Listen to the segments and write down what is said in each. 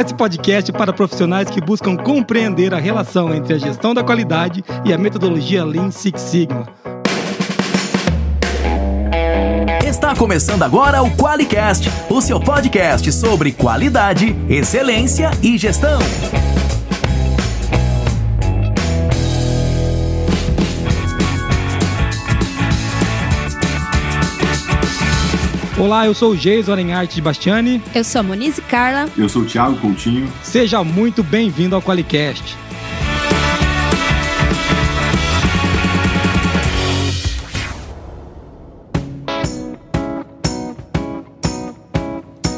Esse podcast é para profissionais que buscam compreender a relação entre a gestão da qualidade e a metodologia Lean Six Sigma. Está começando agora o QualiCast, o seu podcast sobre qualidade, excelência e gestão. Olá, eu sou o Geison Arenharte de Bastiani. Eu sou a Monize Carla. Eu sou o Thiago Coutinho. Seja muito bem-vindo ao QualiCast.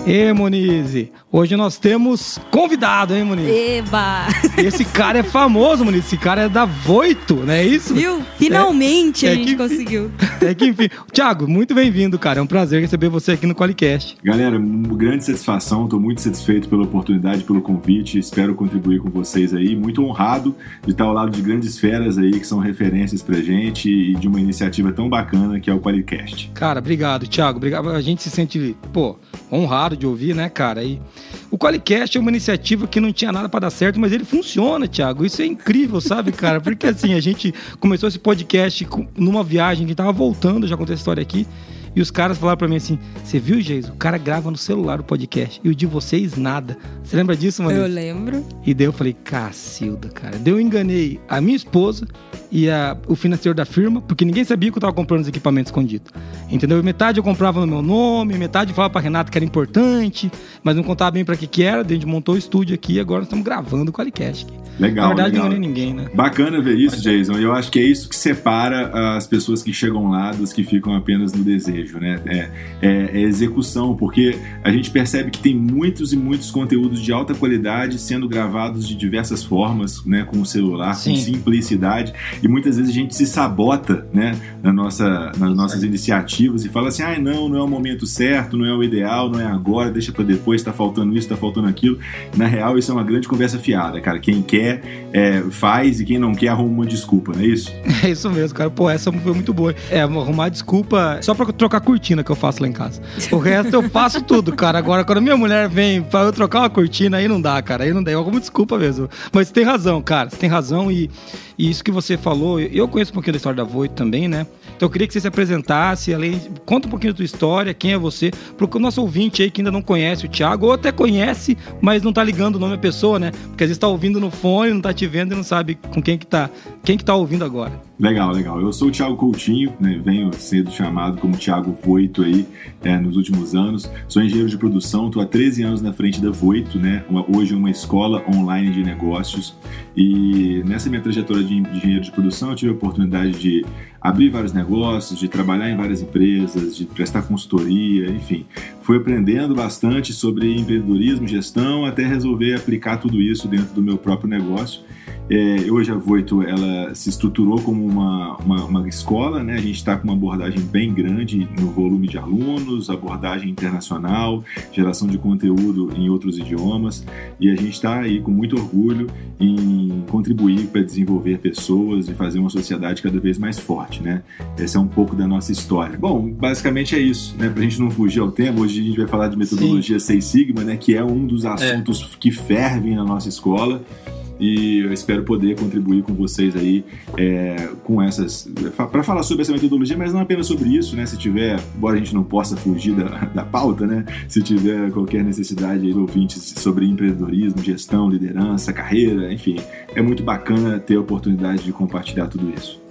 E Monize, hoje nós temos convidado, hein, Monize? Eba! Esse cara é famoso, Monize. Esse cara é da Voito, não é isso? Viu? Finalmente É- a é gente que- conseguiu. É que enfim. Thiago, muito bem-vindo, cara. É um prazer receber você aqui no Qualicast. Galera, uma grande satisfação, estou muito satisfeito pela oportunidade, pelo convite, espero contribuir com vocês aí. Muito honrado de estar ao lado de grandes feras aí que são referências pra gente e de uma iniciativa tão bacana que é o Qualicast. Cara, obrigado, Thiago. Obrigado. A gente se sente, pô, honrado de ouvir, né, cara? E o Qualicast é uma iniciativa que não tinha nada pra dar certo, mas ele funciona, Thiago. Isso é incrível, sabe, cara? Porque assim, a gente começou esse podcast numa viagem que tava voltando, já contei essa história aqui. E os caras falaram pra mim assim: Você viu, Geis? O cara grava no celular o podcast. E o de vocês, nada. Você lembra disso, mano? Eu lembro. E daí eu falei, cacilda, cara. Daí eu enganei a minha esposa e a- o financeiro da firma, porque ninguém sabia que eu tava comprando os equipamentos escondidos. Entendeu? E metade eu comprava no meu nome, metade eu falava pra Renata que era importante, mas não contava bem pra que que era. Daí a gente montou o estúdio aqui e agora nós estamos gravando o Qualicast. Legal, Na verdade, legal. não enganei ninguém, né? Bacana ver isso, Jason. E eu acho que é isso que separa as pessoas que chegam lá das que ficam apenas no desejo, né? É, é- é execução, porque a gente percebe que tem muitos e muitos conteúdos de alta qualidade sendo gravados de diversas formas, né? Com o celular, Sim. com simplicidade. E muitas vezes a gente se sabota, né? Na nossa, nas nossas iniciativas e fala assim: ah, não, não é o momento certo, não é o ideal, não é agora, deixa pra depois, tá faltando isso, tá faltando aquilo. Na real, isso é uma grande conversa fiada, cara. Quem quer é, faz e quem não quer arruma uma desculpa, não é isso? É isso mesmo, cara. Pô, essa foi muito boa. É, arrumar desculpa só pra trocar a cortina que eu faço lá em casa. O resto eu faço tudo, cara. Agora, quando minha mulher vem pra eu trocar uma cortina, aí não dá, cara. Aí não dá. Eu arrumo desculpa mesmo. Mas você tem razão, cara. Você tem razão e, e isso que você falou, eu conheço um pouquinho da história da Voito também, né? Então eu queria que você se apresentasse, além, conta um pouquinho da tua história, quem é você, pro nosso ouvinte aí que ainda não conhece o Thiago, ou até conhece, mas não tá ligando o nome da pessoa, né? Porque às vezes tá ouvindo no fone, não tá te vendo e não sabe com quem que tá, quem que tá ouvindo agora. Legal, legal. Eu sou o Thiago Coutinho, né? venho sendo chamado como Thiago Voito aí é, nos últimos anos. Sou engenheiro de produção, estou há 13 anos na frente da Voito, né? Uma- hoje uma escola online de negócios. E nessa minha trajetória de, engenheiro de produção, eu tive a oportunidade de abrir vários negócios, de trabalhar em várias empresas, de prestar consultoria, enfim. Fui aprendendo bastante sobre empreendedorismo, gestão, até resolver aplicar tudo isso dentro do meu próprio negócio. É, hoje a Voito ela se estruturou como uma, uma, uma escola, né? A gente está com uma abordagem bem grande no volume de alunos, abordagem internacional, geração de conteúdo em outros idiomas e a gente está aí com muito orgulho em contribuir para desenvolver pessoas e fazer uma sociedade cada vez mais forte, né? Essa é um pouco da nossa história. Bom, basicamente é isso, né? Para a gente não fugir ao tema, hoje a gente vai falar de metodologia Seis Sigma, né? Que é um dos assuntos que fervem na nossa escola e eu espero poder contribuir com vocês aí é, com essas para falar sobre essa metodologia, mas não apenas sobre isso, né? Se tiver, embora a gente não possa fugir da, da pauta, né? Se tiver qualquer necessidade aí, ouvintes sobre empreendedorismo, gestão, liderança, carreira, enfim, é muito bacana ter a oportunidade de compartilhar tudo isso.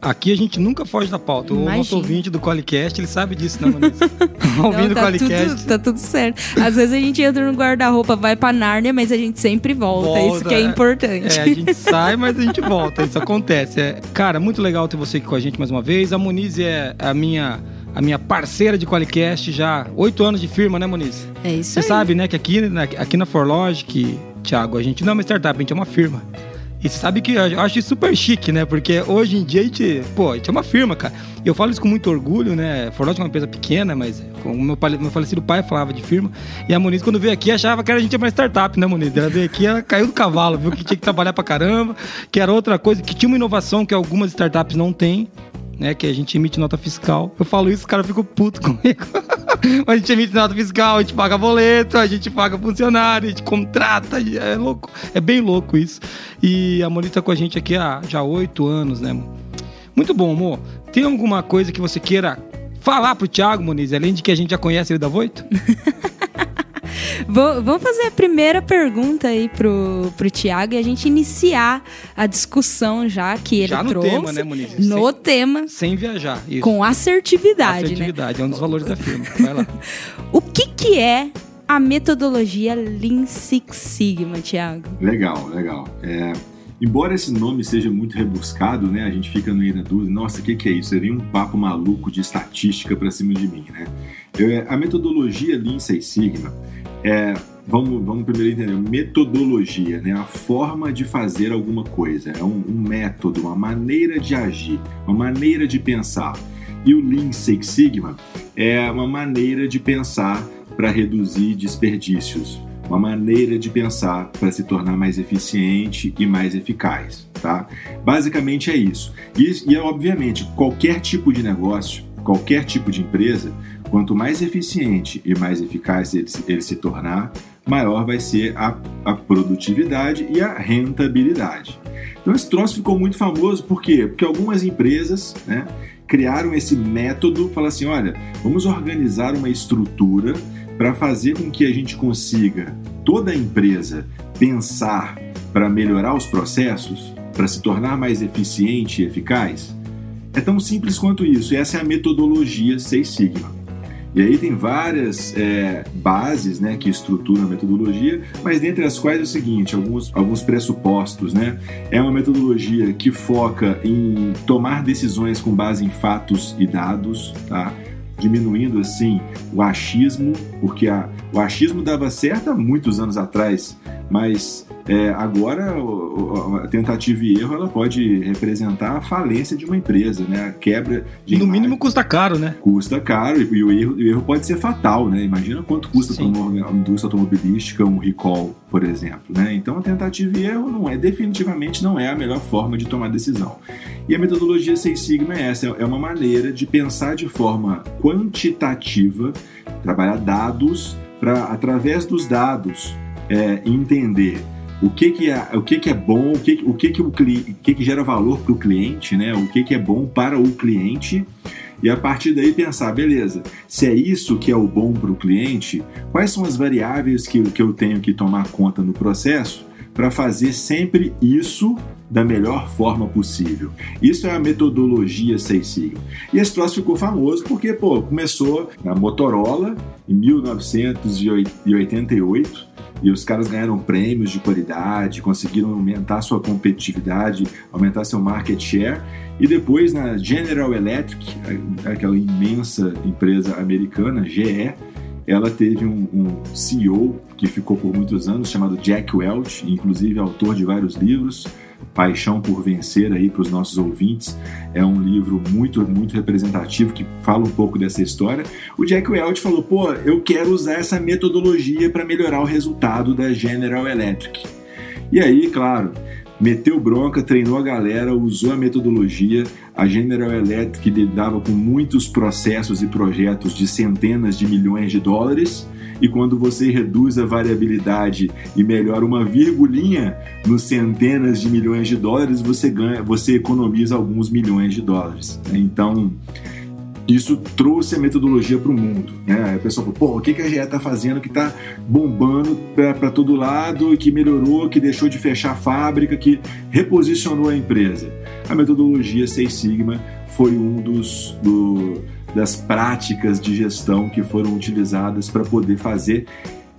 Aqui a gente nunca foge da pauta. O Imagina. nosso ouvinte do Qualicast, ele sabe disso, né, Vanessa? Ouvindo o tá, Qualicast. tudo, tá tudo certo. Às vezes a gente entra no guarda-roupa, vai pra Nárnia, mas a gente sempre volta. Volta, Isso que é, é. importante. É, a gente sai, mas a gente volta. Isso acontece. É, cara, muito legal ter você aqui com a gente mais uma vez. A Moniz é a minha, a minha parceira de Qualicast já oito anos de firma, né, Moniz? É isso Você aí. sabe, né, que aqui, na- aqui na Forlogic, Thiago, a gente não é uma startup, a gente é uma firma. E você sabe que eu acho super chique, né? Porque hoje em dia a gente, pô, a gente é uma firma, cara. Eu falo isso com muito orgulho, né? Forlogic é uma empresa pequena, mas o meu, meu falecido pai falava de firma. E a Moniz, quando veio aqui, achava que a gente era uma startup, né, Moniz? Ela veio aqui, ela caiu do cavalo, viu que tinha que trabalhar pra caramba, que era outra coisa, que tinha uma inovação que algumas startups não têm. Né, que a gente emite nota fiscal. Eu falo isso, os caras ficam putos comigo. a gente emite nota fiscal, a gente paga boleto, a gente paga funcionário, a gente contrata. É louco. É bem louco isso. E a Moniz tá com a gente aqui há já oito anos, né? Muito bom, amor. Tem alguma coisa que você queira falar pro Thiago, Moniz, além de que a gente já conhece ele da Voito? Vamos fazer a primeira pergunta aí pro, pro Tiago e a gente iniciar a discussão já que ele já no trouxe. tema, né, Moniz? No sem, tema. Sem viajar. Isso. Com assertividade, assertividade, né? é um dos valores da firma. Vai lá. o que que é a metodologia Lean Six Sigma, Tiago? Legal, legal. É, embora esse nome seja muito rebuscado, né, a gente fica no meio da dúvida, nossa, o que, que é isso? Seria um papo maluco de estatística para cima de mim, né? Eu, a metodologia Lean Six Sigma é, vamos, vamos primeiro entender, metodologia, né? A forma de fazer alguma coisa, é um, um método, uma maneira de agir, uma maneira de pensar. E o Lean Six Sigma é uma maneira de pensar para reduzir desperdícios, uma maneira de pensar para se tornar mais eficiente e mais eficaz, tá? Basicamente é isso. E, e obviamente, qualquer tipo de negócio, qualquer tipo de empresa, quanto mais eficiente e mais eficaz ele, ele se tornar, maior vai ser a, a, produtividade e a rentabilidade. Então esse troço ficou muito famoso, por quê? Porque algumas empresas né, criaram esse método, falaram assim, olha, vamos organizar uma estrutura para fazer com que a gente consiga, toda a empresa, pensar para melhorar os processos, para se tornar mais eficiente e eficaz. É tão simples quanto isso, essa é a metodologia Seis Sigma. E aí tem várias é, bases né, que estruturam a metodologia, mas dentre as quais é o seguinte, alguns, alguns pressupostos. Né? É uma metodologia que foca em tomar decisões com base em fatos e dados, tá? diminuindo assim o achismo, porque a, o achismo dava certo há muitos anos atrás, mas é, agora a tentativa e erro ela pode representar a falência de uma empresa, né? A quebra de. No mínimo custa caro, né? Custa caro e o erro, o erro pode ser fatal, né? Imagina quanto custa para uma indústria automobilística um recall, por exemplo, né? Então a tentativa e erro não é definitivamente não é a melhor forma de tomar decisão. E a metodologia Seis Sigma é essa, é uma maneira de pensar de forma quantitativa, trabalhar dados para através dos dados é, entender o que, que, é, o que, que é bom, o que, o que, que, o, o que, que gera valor para o cliente, né? o que, que é bom para o cliente, e a partir daí pensar, beleza, se é isso que é o bom para o cliente, quais são as variáveis que, que eu tenho que tomar conta no processo para fazer sempre isso da melhor forma possível. Isso é a metodologia Seis Sigma. E esse troço ficou famoso porque, pô, começou na Motorola em 1988 e os caras ganharam prêmios de qualidade, conseguiram aumentar sua competitividade, aumentar seu market share. E depois na General Electric, aquela imensa empresa americana, GE, ela teve um, um, CEO que ficou por muitos anos, chamado Jack Welch, inclusive autor de vários livros, Paixão por Vencer aí para os nossos ouvintes. É um livro muito, muito representativo que fala um pouco dessa história. O Jack Welch falou: pô, eu quero usar essa metodologia para melhorar o resultado da General Electric. E aí, claro, meteu bronca, treinou a galera, usou a metodologia. A General Electric lidava com muitos processos e projetos de centenas de milhões de dólares e quando você reduz a variabilidade e melhora uma virgulinha nos centenas de milhões de dólares, você ganha, você economiza alguns milhões de dólares. Né? Então, isso trouxe a metodologia para o mundo. Né? A pessoa falou, pô, o que, que a GE está fazendo que está bombando para todo lado, que melhorou, que deixou de fechar a fábrica, que reposicionou a empresa? A metodologia Seis Sigma foi um dos... Do, das práticas de gestão que foram utilizadas para poder fazer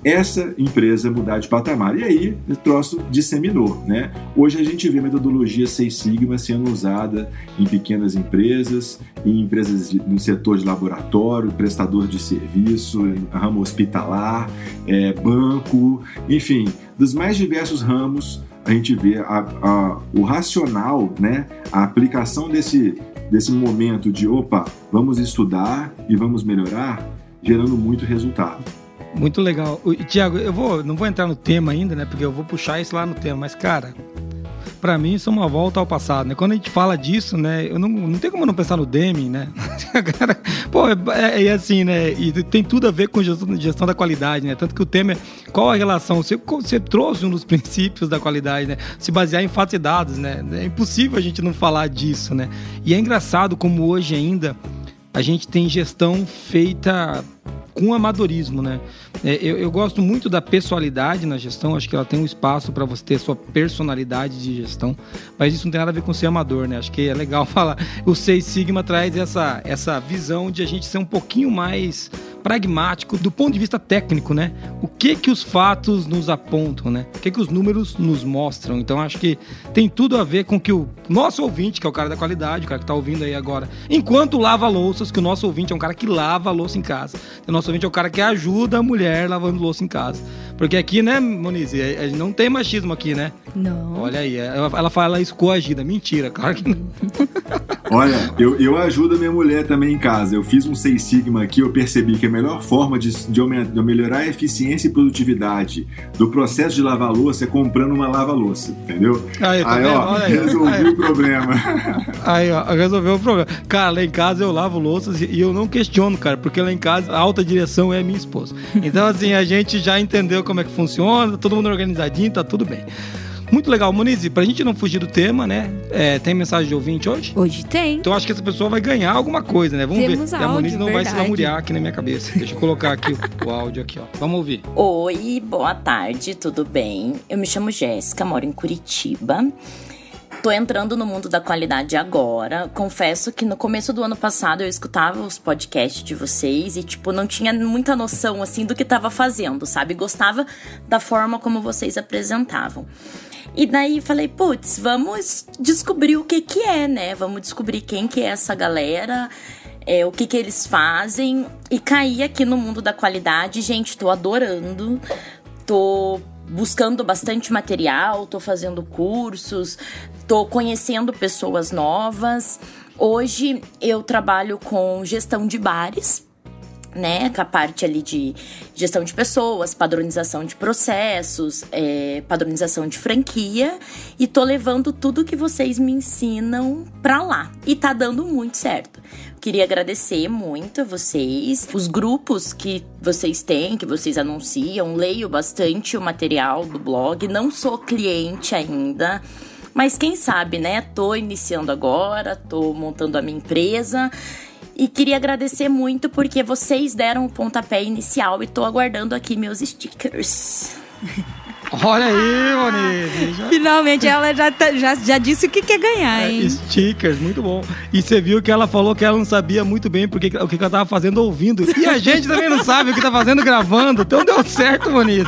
essa empresa mudar de patamar. E aí o troço disseminou. Né? Hoje a gente vê a metodologia Seis Sigma sendo usada em pequenas empresas, em empresas no setor de laboratório, prestador de serviço, ramo hospitalar, é, banco, enfim, dos mais diversos ramos a gente vê a, a, o racional, né, a aplicação desse, desse momento de opa, vamos estudar e vamos melhorar, gerando muito resultado. Muito legal. Tiago, eu vou, não vou entrar no tema ainda, né? Porque eu vou puxar isso lá no tema, mas cara, Pra mim, isso é uma volta ao passado, né? Quando a gente fala disso, né? Eu não, não tem como não pensar no Deming, né? Pô, é, é, assim, né? E tem tudo a ver com gestão, gestão da qualidade, né? Tanto que o tema é qual a relação? Você, você trouxe um dos princípios da qualidade, né? Se basear em fatos e dados, né? É impossível a gente não falar disso, né? E é engraçado como hoje ainda a gente tem gestão feita com amadorismo, né? É, eu, eu, gosto muito da pessoalidade na gestão, acho que ela tem um espaço para você ter sua personalidade de gestão, mas isso não tem nada a ver com ser amador, né? Acho que é legal falar. O Seis Sigma traz essa, essa visão de a gente ser um pouquinho mais pragmático do ponto de vista técnico, né? O que que os fatos nos apontam, né? O que que os números nos mostram? Então acho que tem tudo a ver com que o nosso ouvinte, que é o cara da qualidade, o cara que está ouvindo aí agora, enquanto lava louças, que o nosso ouvinte é um cara que lava a louça em casa. O nosso ouvinte é o cara que ajuda a mulher lavando louça em casa. Porque aqui, né, Moniz, é, é, não tem machismo aqui, né? Não. Olha aí, ela, ela fala isso coagida. Mentira, claro que não. Olha, eu, eu ajudo a minha mulher também em casa. Eu fiz um Seis Sigma aqui, eu percebi que a melhor forma de, de, de melhorar a eficiência e produtividade do processo de lavar louça é comprando uma lava-louça, entendeu? Aí, tá aí ó, aí. resolvi aí. o problema. Aí, ó, resolveu o problema. Cara, lá em casa eu lavo louças e eu não questiono, cara, porque lá em casa a alta direção é minha esposa. Então, assim, a gente já entendeu como é que funciona, todo mundo organizadinho, tá tudo bem. Muito legal, Moniz, pra gente não fugir do tema, né? É, tem mensagem de ouvinte hoje? Hoje tem. Então acho que essa pessoa vai ganhar alguma coisa, né? Vamos Temos ver. Áudio, e a Moniz não verdade. vai se lamuriar aqui na minha cabeça. Deixa eu colocar aqui o, o áudio aqui, ó. Vamos ouvir. Oi, boa tarde, tudo bem? Eu me chamo Jéssica, moro em Curitiba. Tô entrando no mundo da qualidade agora. Confesso que no começo do ano passado eu escutava os podcasts de vocês e, tipo, não tinha muita noção, assim, do que tava fazendo, sabe? Gostava da forma como vocês apresentavam. E daí falei, putz, vamos descobrir o que que é, né? Vamos descobrir quem que é essa galera, é, o que que eles fazem. E caí aqui no mundo da qualidade, gente, tô adorando. Tô buscando bastante material, tô fazendo cursos, tô conhecendo pessoas novas. Hoje eu trabalho com gestão de bares, né, com a parte ali de gestão de pessoas, padronização de processos, é, padronização de franquia e tô levando tudo que vocês me ensinam pra lá e tá dando muito certo. Queria agradecer muito a vocês, os grupos que vocês têm, que vocês anunciam, leio bastante o material do blog, não sou cliente ainda. Mas quem sabe, né? Tô iniciando agora, tô montando a minha empresa e queria agradecer muito porque vocês deram o pontapé inicial e tô aguardando aqui meus stickers. Olha aí, Moniz. Já... Finalmente ela já, tá, já, já disse o que quer ganhar, É, hein? stickers, muito bom. E você viu que ela falou que ela não sabia muito bem porque, o que ela tava fazendo ouvindo. E a gente também não sabe o que tá fazendo gravando. Então deu certo, Moniz.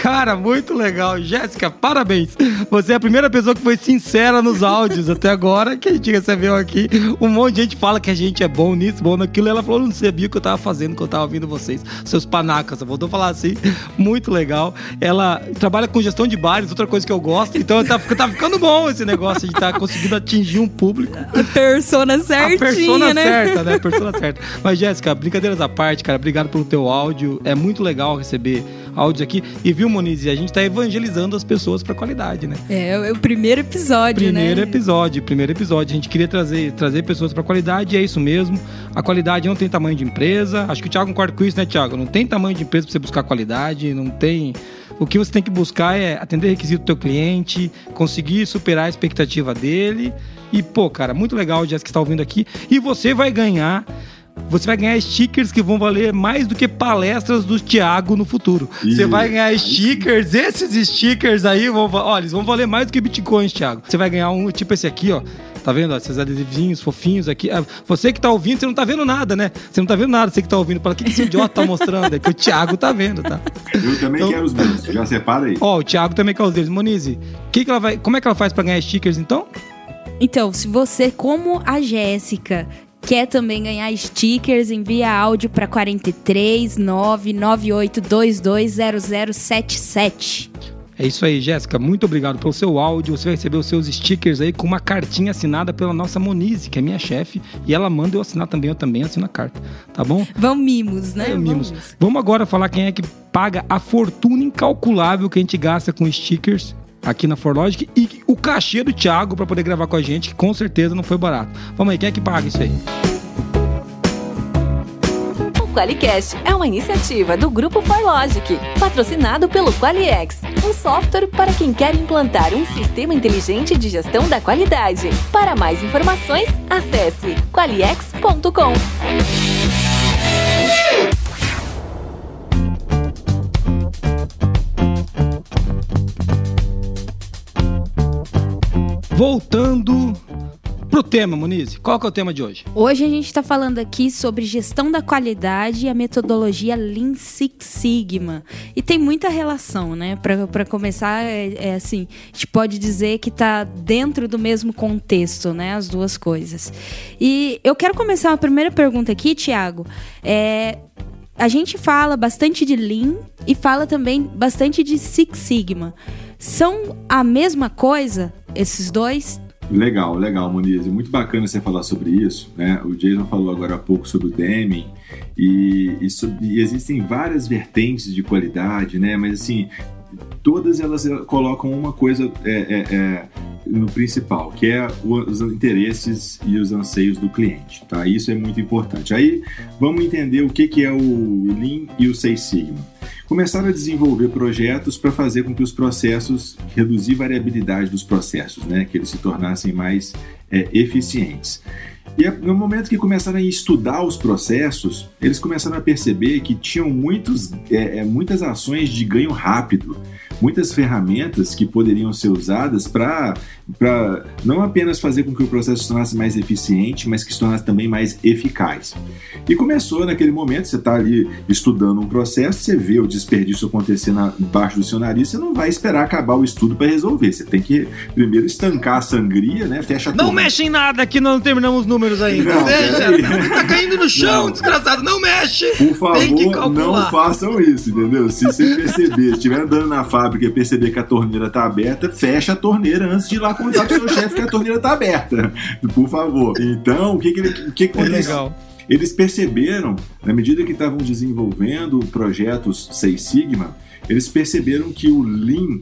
Cara, muito legal. Jéssica, parabéns. Você é a primeira pessoa que foi sincera nos áudios até agora que a gente recebeu aqui. Um monte de gente fala que a gente é bom nisso, bom naquilo. E ela falou, não sabia o que eu tava fazendo, que eu tava ouvindo vocês. Seus panacas. Voltou a falar assim. Muito legal. Ela trabalha com gestão de bares, outra coisa que eu gosto. Então tá, tá ficando bom esse negócio de estar tá conseguindo atingir um público. A persona certinha, a persona né? certa, né? A persona certa. Mas, Jéssica, brincadeiras à parte, cara, obrigado pelo teu áudio. É muito legal receber áudios aqui. E viu, Moniz, a gente tá evangelizando as pessoas pra qualidade, né? É, é o primeiro episódio, Primeiro né? episódio, primeiro episódio. A gente queria trazer, trazer pessoas pra qualidade e é isso mesmo. A qualidade não tem tamanho de empresa. Acho que o Thiago concorda com isso, né, Thiago? Não tem tamanho de empresa pra você buscar qualidade, não tem. O que você tem que buscar é atender requisito do teu cliente, conseguir superar a expectativa dele. E, pô, cara, muito legal o Jéssica está ouvindo aqui. E você vai ganhar. Você vai ganhar stickers que vão valer mais do que palestras do Thiago no futuro. Ih, Você vai ganhar stickers, esses stickers aí vão, olha, eles vão valer mais do que bitcoins, Thiago. Você vai ganhar um tipo esse aqui, ó. Tá vendo? ó, Esses adesivinhos fofinhos aqui. Ah, Você que tá ouvindo, você não tá vendo nada, né? Você não tá vendo nada, você que tá ouvindo. Fala, o que esse idiota tá mostrando? É que o Thiago tá vendo, tá? Eu também Então- quero os meus. Já separa aí. Ó, o Thiago também quer os deles. Monize, que que ela vai, como é que ela faz pra ganhar stickers, então? Então, se você, como a Jéssica, quer também ganhar stickers, envia áudio para 43 998220077. É isso aí, Jéssica. Muito obrigado pelo seu áudio. Você vai receber os seus stickers aí com uma cartinha assinada pela nossa Monize, que é minha chefe. E ela manda eu assinar também, eu também assino a carta. Tá bom? Vamos mimos, né? É, mimos. Vamos. Vamos agora falar quem é que paga a fortuna incalculável que a gente gasta com stickers. Aqui na Forlogic e o cachê do Thiago para poder gravar com a gente, que com certeza não foi barato. Vamos aí, quem é que paga isso aí? O QualiCast é uma iniciativa do Grupo Forlogic, patrocinado pelo QualiX, um software para quem quer implantar um sistema inteligente de gestão da qualidade. Para mais informações, acesse qualiex.com. Voltando pro tema, Muniz. Qual que é o tema de hoje? Hoje a gente está falando aqui sobre gestão da qualidade e a metodologia Lean Six Sigma. E tem muita relação, né? Para começar, é, é, assim, a gente pode dizer que está dentro do mesmo contexto, né? As duas coisas. E eu quero começar a primeira pergunta aqui, Tiago. É, a gente fala bastante de Lean e fala também bastante de Six Sigma. São a mesma coisa, esses dois? Legal, legal, Moniz. Muito bacana você falar sobre isso. Né? O Jason falou agora há pouco sobre o Deming e, e, sobre, e existem várias vertentes de qualidade, né? Mas assim, todas elas colocam uma coisa é, é, é, no principal, que é os interesses e os anseios do cliente, tá? Isso é muito importante. Aí vamos entender o que, que é o Lean e o Six Sigma. Começaram a desenvolver projetos para fazer com que os processos, reduzir a variabilidade dos processos, né? Que eles se tornassem mais é, eficientes. E no momento que começaram a estudar os processos, eles começaram a perceber que tinham muitos, é, é muitas ações de ganho rápido muitas ferramentas que poderiam ser usadas para não apenas fazer com que o processo se tornasse mais eficiente, mas que se tornasse também mais eficaz. E começou naquele momento, você está ali estudando um processo, você vê o desperdício acontecer na, embaixo do seu nariz, você não vai esperar acabar o estudo para resolver. Você tem que primeiro estancar a sangria, né? Fecha Não tudo. mexe em nada que não terminamos os números ainda. Não, Deixa, tá caindo no chão, não. desgraçado, não mexe. Por favor, não façam isso, entendeu? Se você perceber, se estiver andando na fábrica fábrica perceber que a torneira está aberta, fecha a torneira antes de ir lá contar pro seu chefe que a torneira está aberta. Por favor. Então, o que que, ele, o que, que é legal. Eles perceberam, na medida que estavam desenvolvendo projetos Seis Sigma, eles perceberam que o Lean,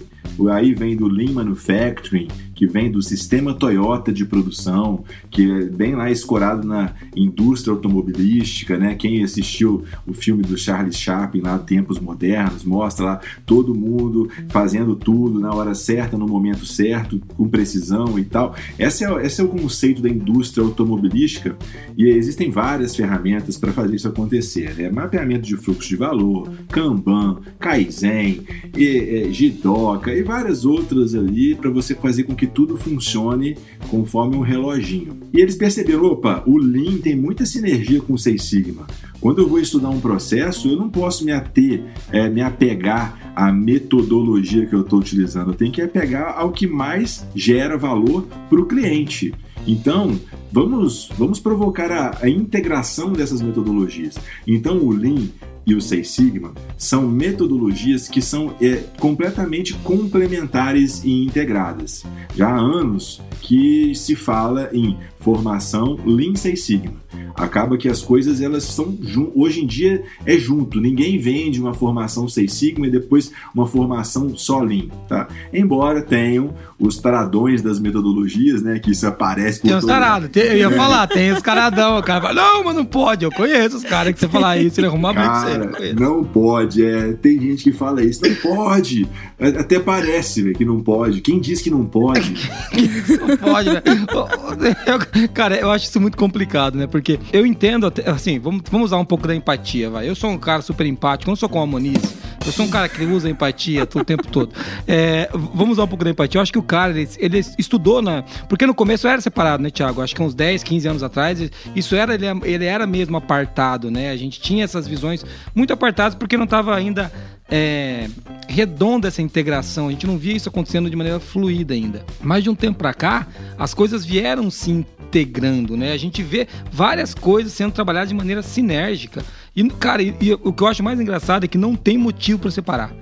aí vem do Lean Manufacturing, que vem do sistema Toyota de produção, que é bem lá escorado na indústria automobilística, né? Quem assistiu o filme do Charles Chaplin lá, Tempos Modernos, mostra lá todo mundo fazendo tudo na hora certa, no momento certo, com precisão e tal. Esse é, esse é o conceito da indústria automobilística e existem várias ferramentas para fazer isso acontecer. Né? Mapeamento de fluxo de valor, Kanban, Kaizen, e, e, Jidoka e várias outras ali para você fazer com que tudo funcione conforme um reloginho. E eles perceberam, opa, o Lean tem muita sinergia com o Six Sigma. Quando eu vou estudar um processo, eu não posso me ater, é, me apegar à metodologia que eu estou utilizando. Eu tenho que apegar ao que mais gera valor para o cliente. Então, vamos, vamos provocar a, a integração dessas metodologias. Então, o Lean e o Seis Sigma são metodologias que são é, completamente complementares e integradas. Já há anos que se fala em formação Lean Seis Sigma acaba que as coisas elas são hoje em dia é junto. Ninguém vende uma formação Seis Sigma e depois uma formação só Lean, tá? Embora tenham os taradões das metodologias, né? Que isso aparece por Tem os tarados, eu ia falar, tem os caradão. O cara fala, não, mas não pode. Eu conheço os caras que você falar isso, ele arruma cara, você. Não, não pode, é. Tem gente que fala isso, não pode. Até parece véio, que não pode. Quem diz que não pode? não pode, né? cara, eu acho isso muito complicado, né? Porque eu entendo, assim, vamos, vamos usar um pouco da empatia, vai. Eu sou um cara super empático, não sou como a Moniz. Eu sou um cara que usa empatia o tempo todo. É, vamos usar um pouco da empatia. Eu acho que o cara, ele, ele, estudou na. Porque no começo era separado, né, Tiago? Acho que uns 10, 15 anos atrás, isso era, ele, ele era mesmo apartado, né? A gente tinha essas visões muito apartadas porque não estava ainda é, redonda essa integração. A gente não via isso acontecendo de maneira fluida ainda. Mas de um tempo para cá, as coisas vieram se integrando, né? A gente vê várias coisas sendo trabalhadas de maneira sinérgica. E, cara, e, e, o que eu acho mais engraçado é que não tem motivo para separar.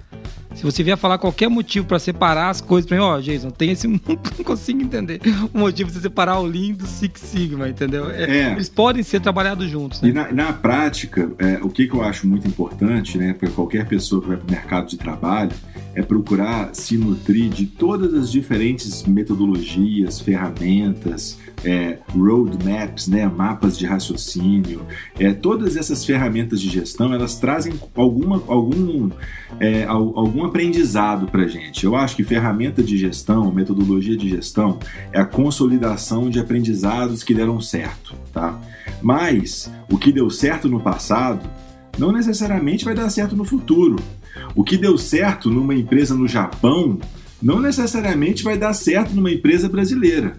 Se você vier falar qualquer motivo para separar as coisas, para mim, ó, oh, Jason, tem esse. não consigo entender o motivo de você separar o Lean do Six Sigma, entendeu? É, é. Eles podem ser trabalhados juntos. Né? E na, na prática, é, o que, que eu acho muito importante, né, para qualquer pessoa que vai para o mercado de trabalho, é procurar se nutrir de todas as diferentes metodologias, ferramentas, é, roadmaps, né, mapas de raciocínio, é, todas essas ferramentas de gestão, elas trazem alguma, algum, é, algum aprendizado para gente. Eu acho que ferramenta de gestão, metodologia de gestão, é a consolidação de aprendizados que deram certo, tá? Mas o que deu certo no passado não necessariamente vai dar certo no futuro. O que deu certo numa empresa no Japão não necessariamente vai dar certo numa empresa brasileira.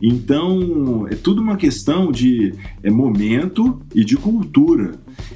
Então, é tudo uma questão de é, momento e de cultura.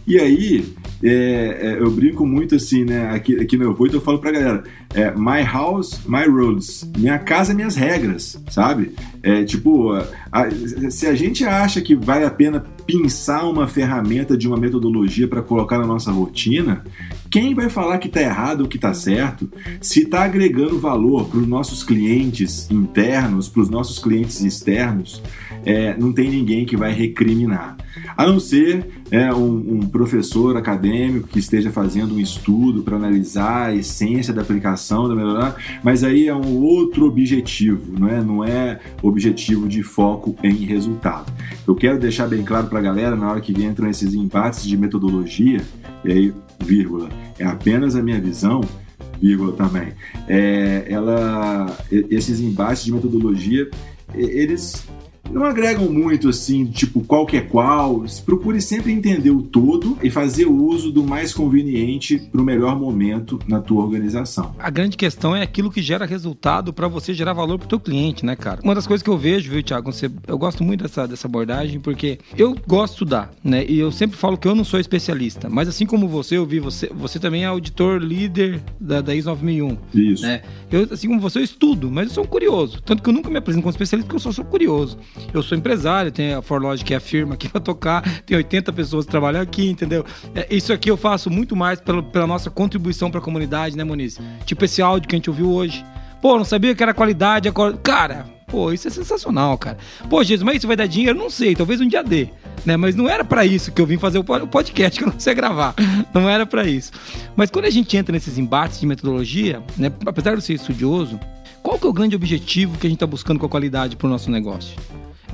E aí, é, é, eu brinco muito assim, né? Aqui, aqui no Voito eu falo pra galera: é, My house, my rules. Minha casa, minhas regras, sabe? É tipo, a, a, se a gente acha que vale a pena pensar uma ferramenta de uma metodologia para colocar na nossa rotina, quem vai falar que está errado ou que está certo? Se está agregando valor para os nossos clientes internos, para os nossos clientes externos, é, não tem ninguém que vai recriminar. A não ser é, um, um, professor acadêmico que esteja fazendo um estudo para analisar a essência da aplicação da melhorar, mas aí é um outro objetivo, não é? Não é objetivo de foco em resultado. Eu quero deixar bem claro para a galera, na hora que entram esses empates de metodologia, e aí, vírgula, é apenas a minha visão, vírgula também, é, ela, esses embates de metodologia, eles não agregam muito assim, tipo, qual que é qual. Procure sempre entender o todo e fazer o uso do mais conveniente para o melhor momento na tua organização. A grande questão é aquilo que gera resultado para você gerar valor para o teu cliente, né, cara? Uma das coisas que eu vejo, viu, Thiago, você, eu gosto muito dessa, dessa abordagem porque eu gosto de estudar, né? E eu sempre falo que eu não sou especialista, mas assim como você, eu vi você, você também é auditor líder da, da ISO 9001. Isso. Né? Eu, assim como você, eu estudo, mas eu sou um curioso. Tanto que eu nunca me apresento como especialista porque eu só sou curioso. Eu sou empresário, tem a Forlogic que é a firma aqui para tocar, tem 80 pessoas trabalhando aqui, entendeu? É, isso aqui eu faço muito mais pela, pela nossa contribuição para a comunidade, né, Moniz? Tipo esse áudio que a gente ouviu hoje. Pô, não sabia que era qualidade. Cara, pô, isso é sensacional, cara. Pô, Jesus, mas isso vai dar dinheiro? Não sei, talvez um dia dê. Né? Mas não era para isso que eu vim fazer o podcast que eu não sei gravar. Não era para isso. Mas quando a gente entra nesses embates de metodologia, né, apesar de eu ser estudioso, qual que é o grande objetivo que a gente está buscando com a qualidade para o nosso negócio?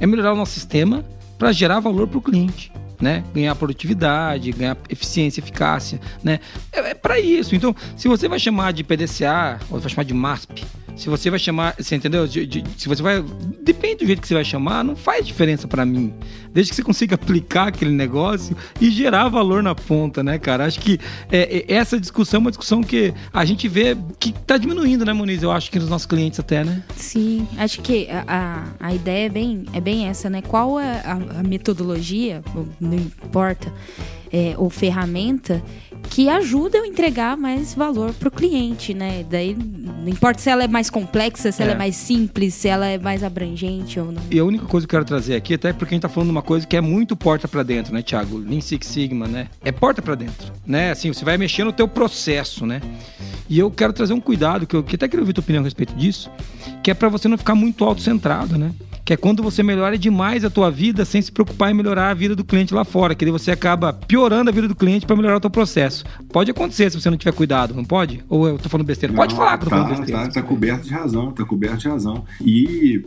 É melhorar o nosso sistema para gerar valor para o cliente. Né? Ganhar produtividade, ganhar eficiência, eficácia, né? É, é para isso. Então, se você vai chamar de PDCA ou vai chamar de MASP, se você vai chamar, você entendeu? De, de, se você vai, depende do jeito que você vai chamar, não faz diferença para mim. Desde que você consiga aplicar aquele negócio e gerar valor na ponta, né, cara? Acho que é, é, essa discussão é uma discussão que a gente vê que tá diminuindo, né, Moniz? Eu acho que nos nossos clientes até, né? Sim, acho que a, a, ideia é bem, é bem essa, né? Qual é a, a metodologia, não importa, é, ou ferramenta que ajuda a entregar mais valor para o cliente, né? Daí não importa se ela é mais complexa, se é. ela é mais simples, se ela é mais abrangente ou não. E a única coisa que eu quero trazer aqui, até porque a gente tá falando de uma coisa que é muito porta para dentro, né, Thiago? Lean Six Sigma, né? É porta para dentro, né? Assim, você vai mexer no teu processo, né? E eu quero trazer um cuidado que eu que até queria ouvir tua opinião a respeito disso, que é para você não ficar muito autocentrado, né? que é quando você melhora demais a tua vida sem se preocupar em melhorar a vida do cliente lá fora, que daí você acaba piorando a vida do cliente para melhorar o teu processo. Pode acontecer se você não tiver cuidado, não pode? Ou eu tô falando besteira? Não, pode falar que eu tô tá, falando besteira. Tá, tá coberto de razão, tá coberto de razão. E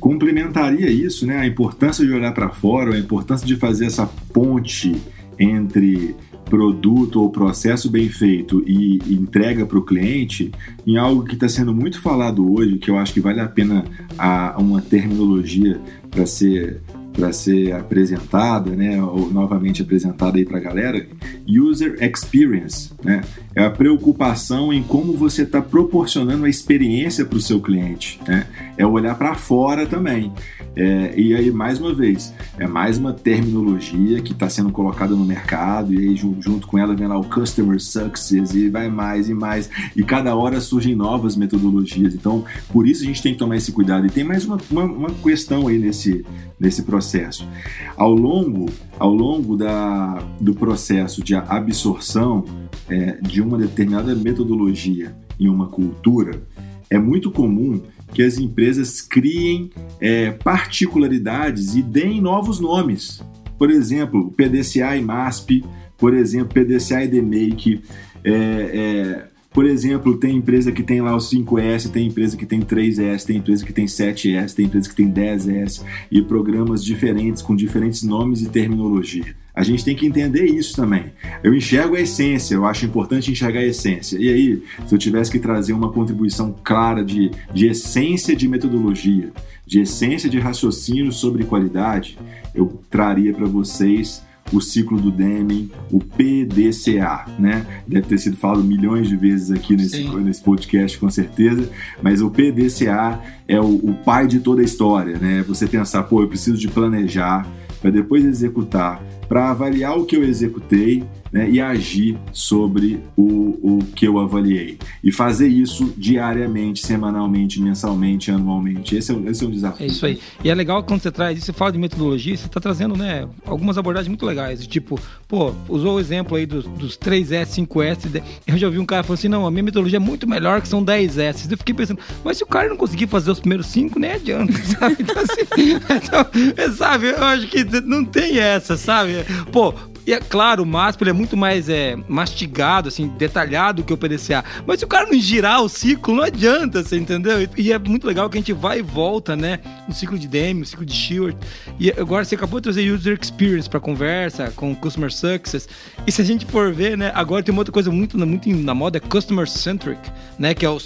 complementaria isso, né? A importância de olhar para fora, a importância de fazer essa ponte entre produto ou processo bem feito e entrega para o cliente em algo que está sendo muito falado hoje, que eu acho que vale a pena a, uma terminologia para ser para ser apresentada, né, ou novamente apresentada aí para a galera, user experience, né, é a preocupação em como você está proporcionando a experiência para o seu cliente, né, é olhar para fora também. É, e aí, mais uma vez, é mais uma terminologia que está sendo colocada no mercado, e aí, junto com ela, vem lá o Customer Success, e vai mais e mais, e cada hora surgem novas metodologias. Então, por isso a gente tem que tomar esse cuidado. E tem mais uma, uma, uma questão aí nesse, nesse processo. Ao longo, ao longo da, do processo de absorção é, de uma determinada metodologia em uma cultura, é muito comum que as empresas criem é, particularidades e deem novos nomes. Por exemplo, PDCA e MASP, por exemplo, PDCA e DMake. É, é, por exemplo, tem empresa que tem lá o 5S, tem empresa que tem 3S, tem empresa que tem 7S, tem empresa que tem 10S e programas diferentes com diferentes nomes e terminologia. A gente tem que entender isso também. Eu enxergo a essência, eu acho importante enxergar a essência. E aí, se eu tivesse que trazer uma contribuição clara de, de essência de metodologia, de essência de raciocínio sobre qualidade, eu traria para vocês o ciclo do Deming, o PDCA, né? Deve ter sido falado milhões de vezes aqui nesse, nesse podcast, com certeza, mas o PDCA é o, o pai de toda a história, né? Você pensar, pô, eu preciso de planejar para depois executar, para avaliar o que eu executei né, e agir sobre o, o que eu avaliei. E fazer isso diariamente, semanalmente, mensalmente, anualmente. Esse é, esse é um desafio. É isso aí. E é legal quando você traz isso, você fala de metodologia, você está trazendo né, algumas abordagens muito legais. Tipo, pô, usou o exemplo aí dos, dos 3S, 5S. Eu já ouvi um cara falando assim: não, a minha metodologia é muito melhor que são 10S. Eu fiquei pensando, mas se o cara não conseguir fazer os primeiros 5, nem adianta, sabe? Então, assim, então, sabe, eu acho que não tem essa, sabe? Pô, e é claro, o MASP é muito mais é, mastigado, assim, detalhado que o PDCA. Mas se o cara não girar o ciclo, não adianta, você entendeu? E, é muito legal que a gente vai e volta, né? No ciclo de Demi, no ciclo de Stewart. E agora você acabou de trazer User Experience para conversa, com Customer Success. E se a gente for ver, né? Agora tem uma outra coisa muito, muito na moda, é Customer Centric, né? Que é o.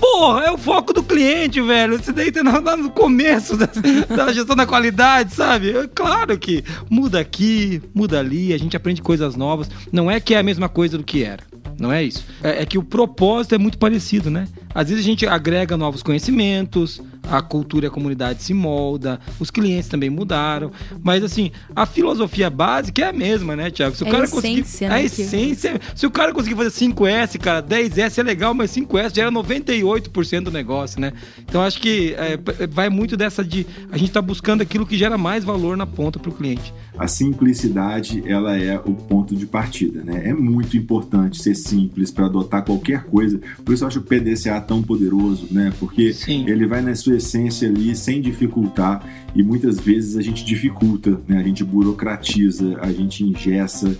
Porra, é o foco do cliente, velho. Isso daí tá no começo da, da gestão da qualidade, sabe? É claro que muda aqui, muda ali ali, a gente aprende coisas novas. Não é que é a mesma coisa do que era. Não é isso. É, é que o propósito é muito parecido, né? Às vezes a gente agrega novos conhecimentos, a cultura e a comunidade se molda, os clientes também mudaram, mas assim, a filosofia básica é a mesma, né, Tiago? Se o é cara conseguir né, a essência, se o cara conseguir fazer 5S, cara, 10S é legal, mas 5S já era 98% do negócio, né? Então acho que é, vai muito dessa de a gente tá buscando aquilo que gera mais valor na ponta para o cliente. A simplicidade, ela é o ponto de partida, né? É muito importante ser simples para adotar qualquer coisa. Por isso eu acho o PDCA tão poderoso, né? Porque Sim. ele vai na sua essência ali sem dificultar e muitas vezes a gente dificulta, né? A gente burocratiza, a gente ingessa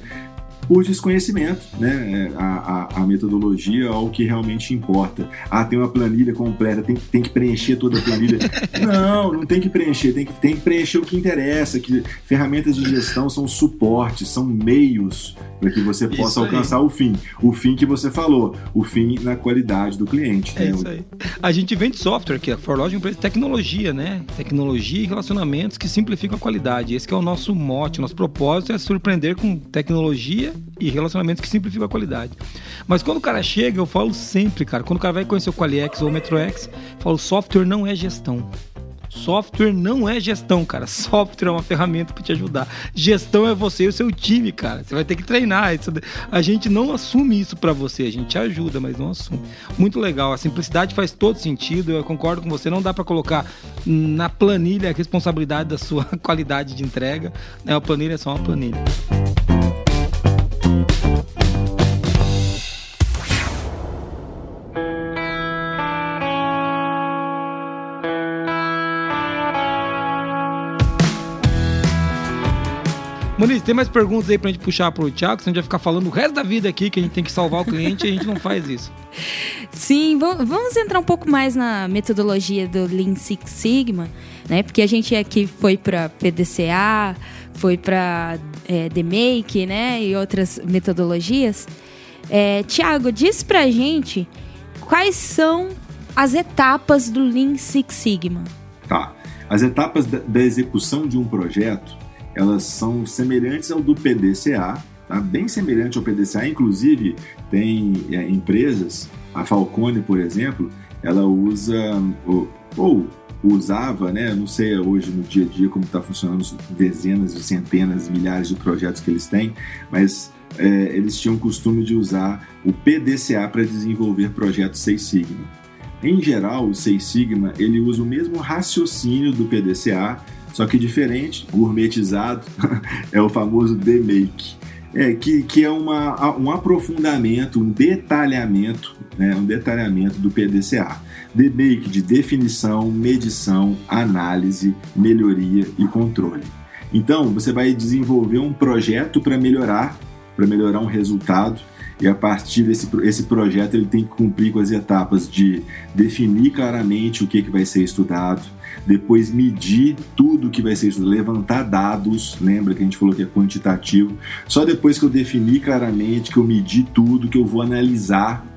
por desconhecimento, né? É, a, a, a metodologia ao que realmente importa. Ah, tem uma planilha completa, tem, tem que preencher toda a planilha. não, não tem que preencher, tem que, tem que preencher o que interessa. Que ferramentas de gestão são suportes, são meios para que você possa alcançar o fim. O fim que você falou, o fim na qualidade do cliente. É né? isso aí. A gente vende software aqui, a Forlog é uma empresa de tecnologia, né? Tecnologia e relacionamentos que simplificam a qualidade. Esse é o nosso mote, nosso propósito é surpreender com tecnologia e relacionamentos que simplificam a qualidade. Mas quando o cara chega, eu falo sempre, cara, quando o cara vai conhecer o Qualiex ou o MetroX, eu falo, software não é gestão. Software não é gestão, cara. Software é uma ferramenta para te ajudar. Gestão é você e o seu time, cara. Você vai ter que treinar. Isso, a gente não assume isso para você. A gente ajuda, mas não assume. Muito legal. A simplicidade faz todo sentido. Eu concordo com você. Não dá para colocar na planilha a responsabilidade da sua qualidade de entrega. Né? A planilha é só uma planilha. Muniz, tem mais perguntas aí pra gente puxar pro Thiago? Senão a gente vai ficar falando o resto da vida aqui que a gente tem que salvar o cliente e a gente não faz isso. Sim, vamos entrar um pouco mais na metodologia do Lean Six Sigma, né? Porque a gente aqui foi para PDCA, foi para é, The Make, né? E outras metodologias. É, Tiago, diz pra gente quais são as etapas do Lean Six Sigma. Tá. As etapas da, da execução de um projeto elas são semelhantes ao do PDCA, tá? bem semelhante ao PDCA. Inclusive, tem é, empresas, a Falcone, por exemplo, ela usa o, ou usava, né? Não sei hoje no dia a dia como está funcionando dezenas e centenas, milhares de projetos que eles têm, mas é, eles tinham o costume de usar o PDCA para desenvolver projetos Seis Sigma. Em geral, o Seis Sigma ele usa o mesmo raciocínio do PDCA, só que diferente, gourmetizado, é o famoso D-Make. É, que, que é uma, um aprofundamento, um detalhamento, né, um detalhamento do PDCA. D-Make de definição, medição, análise, melhoria e controle. Então, você vai desenvolver um projeto para melhorar, para melhorar um resultado, e a partir desse esse projeto ele tem que cumprir com as etapas de definir claramente o que, que vai ser estudado, depois medir tudo que vai ser estudado, levantar dados, lembra que a gente falou que é quantitativo, só depois que eu definir claramente, que eu medir tudo, que eu vou analisar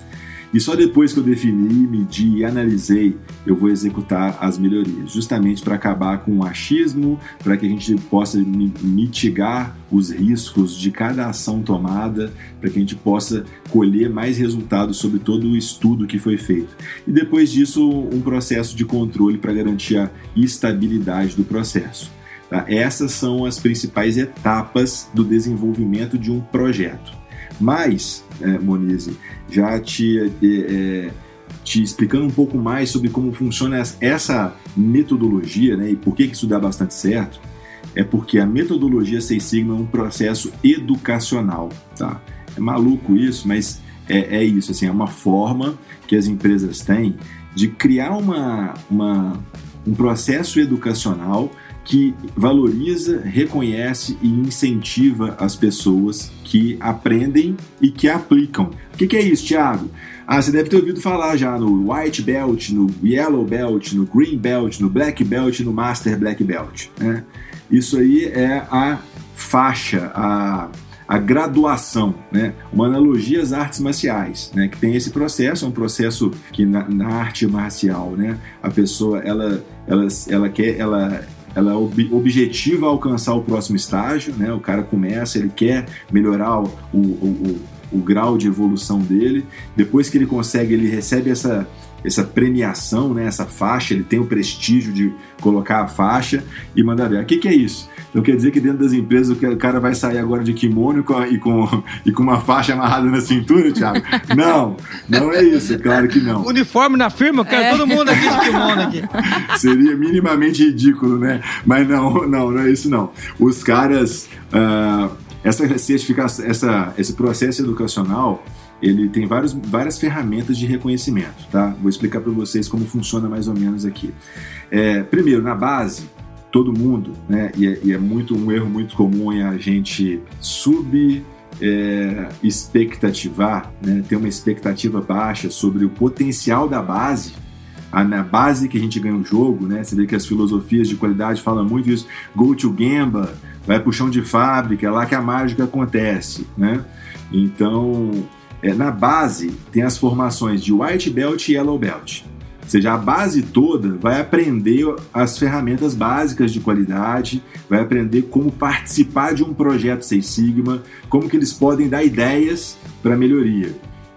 e só depois que eu defini, medi e analisei, eu vou executar as melhorias, justamente para acabar com o achismo, para que a gente possa mitigar os riscos de cada ação tomada, para que a gente possa colher mais resultados sobre todo o estudo que foi feito. E depois disso, um processo de controle para garantir a estabilidade do processo. Tá? Essas são as principais etapas do desenvolvimento de um projeto. Mas, é, Monize, já te, é, é, te explicando um pouco mais sobre como funciona essa metodologia né, e por que, que isso dá bastante certo, é porque a metodologia Seis Sigma é um processo educacional. Tá? É maluco isso, mas é, é isso, assim, é uma forma que as empresas têm de criar uma, uma, um processo educacional que valoriza, reconhece e incentiva as pessoas que aprendem e que aplicam. O que, que é isso, Thiago? Ah, você deve ter ouvido falar já no White Belt, no Yellow Belt, no Green Belt, no Black Belt, no Master Black Belt. Né? Isso aí é a faixa, a, a graduação, né? uma analogia às artes marciais, né? que tem esse processo, é um processo que na, na arte marcial, né? a pessoa ela, ela, ela quer, ela ela é ob objetiva alcançar o próximo estágio, né? O cara começa, ele quer melhorar o, o, o, o grau de evolução dele. Depois que ele consegue, ele recebe essa essa premiação, né, essa faixa, ele tem o prestígio de colocar a faixa e mandar ver. O que, que é isso? Então quer dizer que dentro das empresas o cara vai sair agora de kimono e com, e com uma faixa amarrada na cintura, Thiago? Não, não é isso, é claro que não. Uniforme na firma, eu quero é. todo mundo aqui de kimono aqui. Seria minimamente ridículo, né? Mas não, não, não é isso não. Os caras, uh, essa certificação, essa, esse processo educacional, ele tem vários, várias ferramentas de reconhecimento, tá? Vou explicar para vocês como funciona mais ou menos aqui. É, primeiro, na base, todo mundo, né? E é, e é, muito um erro muito comum é a gente sub é, expectativar, né? ter uma expectativa baixa sobre o potencial da base. Na base que a gente ganha o jogo, né? Você vê que as filosofias de qualidade falam muito isso. Go to Gamba, vai pro chão de fábrica, é lá que a mágica acontece, né? Então, é, na base tem as formações de White Belt e Yellow Belt. Ou seja, a base toda vai aprender as ferramentas básicas de qualidade, vai aprender como participar de um projeto Seis Sigma, como que eles podem dar ideias para melhoria.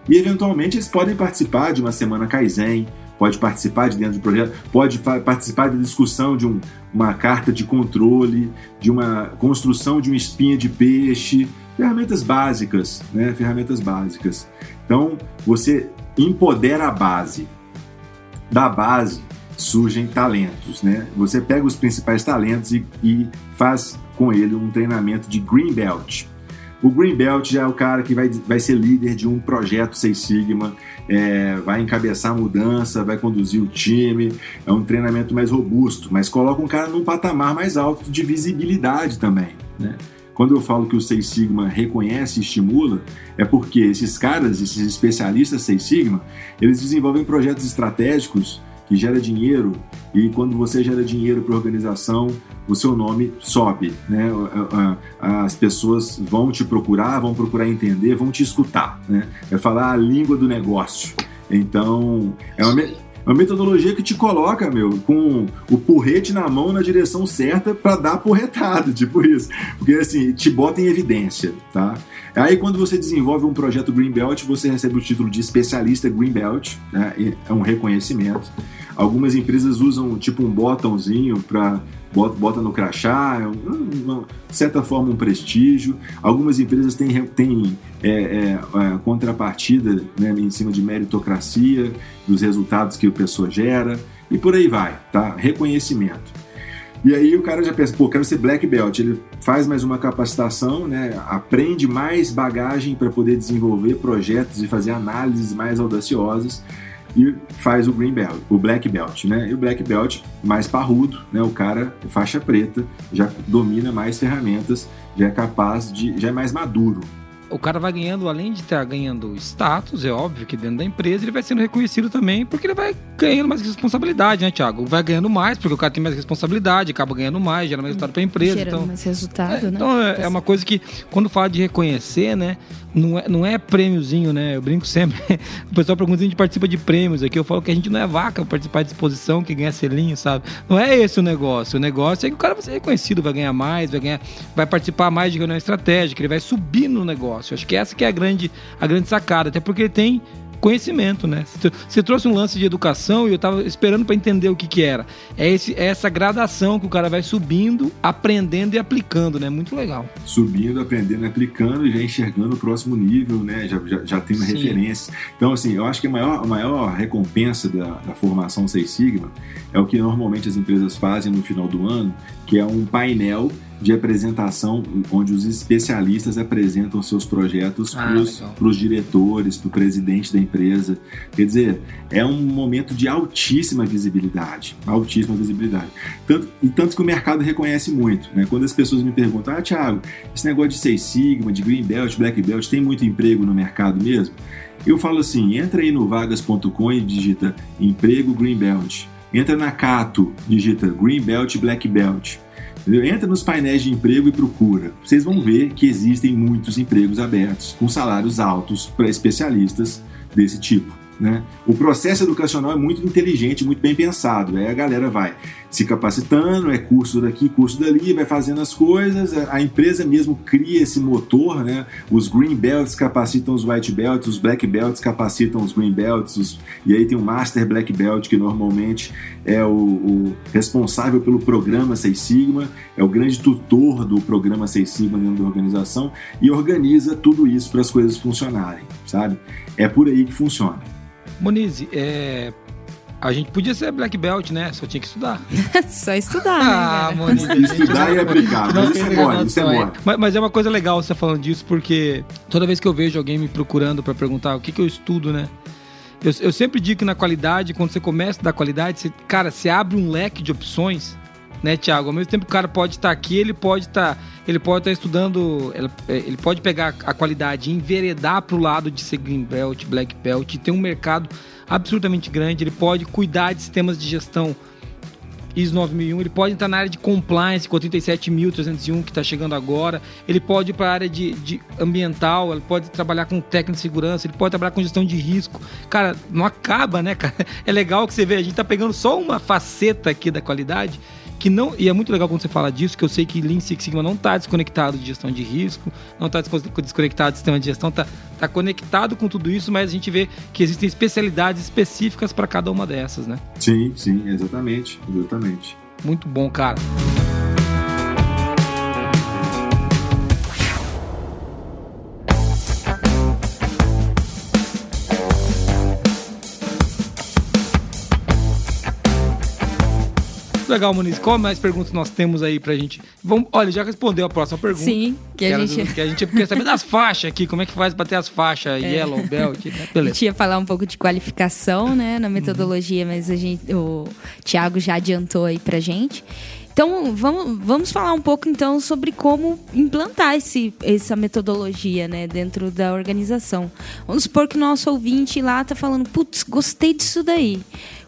E eventualmente eles podem participar de uma semana Kaizen, pode participar de dentro do projeto, pode participar da discussão de um, uma carta de controle, de uma construção de uma espinha de peixe, ferramentas básicas, né? Ferramentas básicas. Então, você empodera a base. Da base surgem talentos, né? Você pega os principais talentos e, e faz com ele um treinamento de Green Belt. O Green Belt já é o cara que vai, vai ser líder de um projeto Seis Sigma, é, vai encabeçar a mudança, vai conduzir o time, é um treinamento mais robusto, mas coloca um cara num patamar mais alto de visibilidade também, né? Quando eu falo que o Seis Sigma reconhece e estimula, é porque esses caras, esses especialistas Seis Sigma, eles desenvolvem projetos estratégicos que gera dinheiro e quando você gera dinheiro para a organização, o seu nome sobe, né? As pessoas vão te procurar, vão procurar entender, vão te escutar, né? É falar a língua do negócio. Então, é uma uma metodologia que te coloca, meu, com o porrete na mão na direção certa para dar porretada, tipo isso. Porque assim, te bota em evidência, tá? Aí quando você desenvolve um projeto Greenbelt, você recebe o título de especialista Greenbelt, né? é um reconhecimento. Algumas empresas usam tipo um botãozinho para bota, bota no crachá, uma, de certa forma um prestígio. Algumas empresas têm, têm é, é, é, contrapartida né, em cima de meritocracia, dos resultados que a pessoa gera, e por aí vai, tá? Reconhecimento. E aí o cara já pensa, pô, quero ser black belt. Ele faz mais uma capacitação, né? Aprende mais bagagem para poder desenvolver projetos e fazer análises mais audaciosas e faz o green belt, o black belt, né? E o black belt mais parrudo, né? O cara faixa preta já domina mais ferramentas, já é capaz de, já é mais maduro, o cara vai ganhando, além de estar ganhando status, é óbvio que dentro da empresa, ele vai sendo reconhecido também, porque ele vai ganhando mais responsabilidade, né, Thiago? Vai ganhando mais, porque o cara tem mais responsabilidade, acaba ganhando mais, gera mais resultado para a empresa. Gerando então, mais resultado, é, né? Então é, é, uma coisa que, quando fala de reconhecer, né, não é, não é prêmiozinho, né? Eu brinco sempre. o pessoal pergunta se a gente participa de prêmios aqui. Eu falo que a gente não é vaca participar de exposição, que ganha selinho, sabe? Não é esse o negócio. O negócio é que o cara vai ser reconhecido, vai ganhar mais, vai ganhar, vai participar mais de reunião estratégica, ele vai subir no negócio. Acho que essa que é a grande, a grande sacada, até porque ele tem conhecimento, né? Você trouxe um lance de educação e eu estava esperando para entender o que que era. É, esse, é essa gradação que o cara vai subindo, aprendendo e aplicando, né? Muito legal. Subindo, aprendendo, aplicando e já enxergando o próximo nível, né? Já, já, já tendo referência. Então, assim, eu acho que a maior, a maior recompensa da, da formação Seis Sigma é o que normalmente as empresas fazem no final do ano, que é um painel de apresentação, onde os especialistas apresentam seus projetos ah, para os diretores, para o presidente da empresa. Quer dizer, é um momento de altíssima visibilidade, altíssima visibilidade. Tanto, e tanto que o mercado reconhece muito. Né? Quando as pessoas me perguntam, ah, Thiago, esse negócio de Seis Sigma, de Green Belt, Black Belt, tem muito emprego no mercado mesmo? Eu falo assim, entra aí no vagas.com e digita emprego Green Belt. Entra na Cato, digita Green Belt, Black Belt? Entra nos painéis de emprego e procura. Vocês vão ver que existem muitos empregos abertos com salários altos para especialistas desse tipo. Né? O processo educacional é muito inteligente, muito bem pensado. Aí a galera vai se capacitando, é curso daqui, curso dali, vai fazendo as coisas. A empresa mesmo cria esse motor, né? Os green belts capacitam os white belts, os black belts capacitam os green belts, os... e aí tem o master black belt que normalmente é o, o, responsável pelo programa Seis Sigma, é o grande tutor do programa Seis Sigma dentro da organização e organiza tudo isso para as coisas funcionarem, sabe? É por aí que funciona. Moniz, é, a gente podia ser black belt, né? Só tinha que estudar. Só estudar, né, ah, Moniz, estudar e aplicar. Mas isso é bom, isso é bom. Mas, mas, é uma coisa legal você falando disso, porque toda vez que eu vejo alguém me procurando para perguntar o que, que eu estudo, né? Eu, eu, sempre digo que na qualidade, quando você começa da qualidade, você, cara, você abre um leque de opções, né, Tiago? Ao mesmo tempo que o cara pode estar aqui, ele pode estar ele pode estar estudando, ele pode pegar a qualidade enveredar para o lado de ser green belt, black belt, e ter um mercado absurdamente grande, ele pode cuidar de sistemas de gestão ISO 9001, ele pode entrar na área de compliance com a 37301 que está chegando agora, ele pode ir para a área de, de, ambiental, ele pode trabalhar com técnica de segurança, ele pode trabalhar com gestão de risco. Cara, não acaba, né, cara? É legal que você vê, a gente está pegando só uma faceta aqui da qualidade que não e é muito legal quando você fala disso que eu sei que Lean Six Sigma não está desconectado de gestão de risco não está desconectado de sistema de gestão está tá conectado com tudo isso mas a gente vê que existem especialidades específicas para cada uma dessas né? Sim sim exatamente exatamente. Muito bom cara Legal, Muniz. Qual mais perguntas nós temos aí pra gente? Vamos, olha, já respondeu a próxima pergunta. Sim, que, que a gente. Do, que a gente quer saber das faixas aqui, como é que faz pra ter as faixas, é. yellow, belt, né? Beleza. A gente ia falar um pouco de qualificação, né, na metodologia, uhum. mas a gente, o Thiago já adiantou aí pra gente. Então, vamos, vamos falar um pouco então sobre como implantar esse, essa metodologia né, dentro da organização. Vamos supor que o nosso ouvinte lá está falando, putz, gostei disso daí.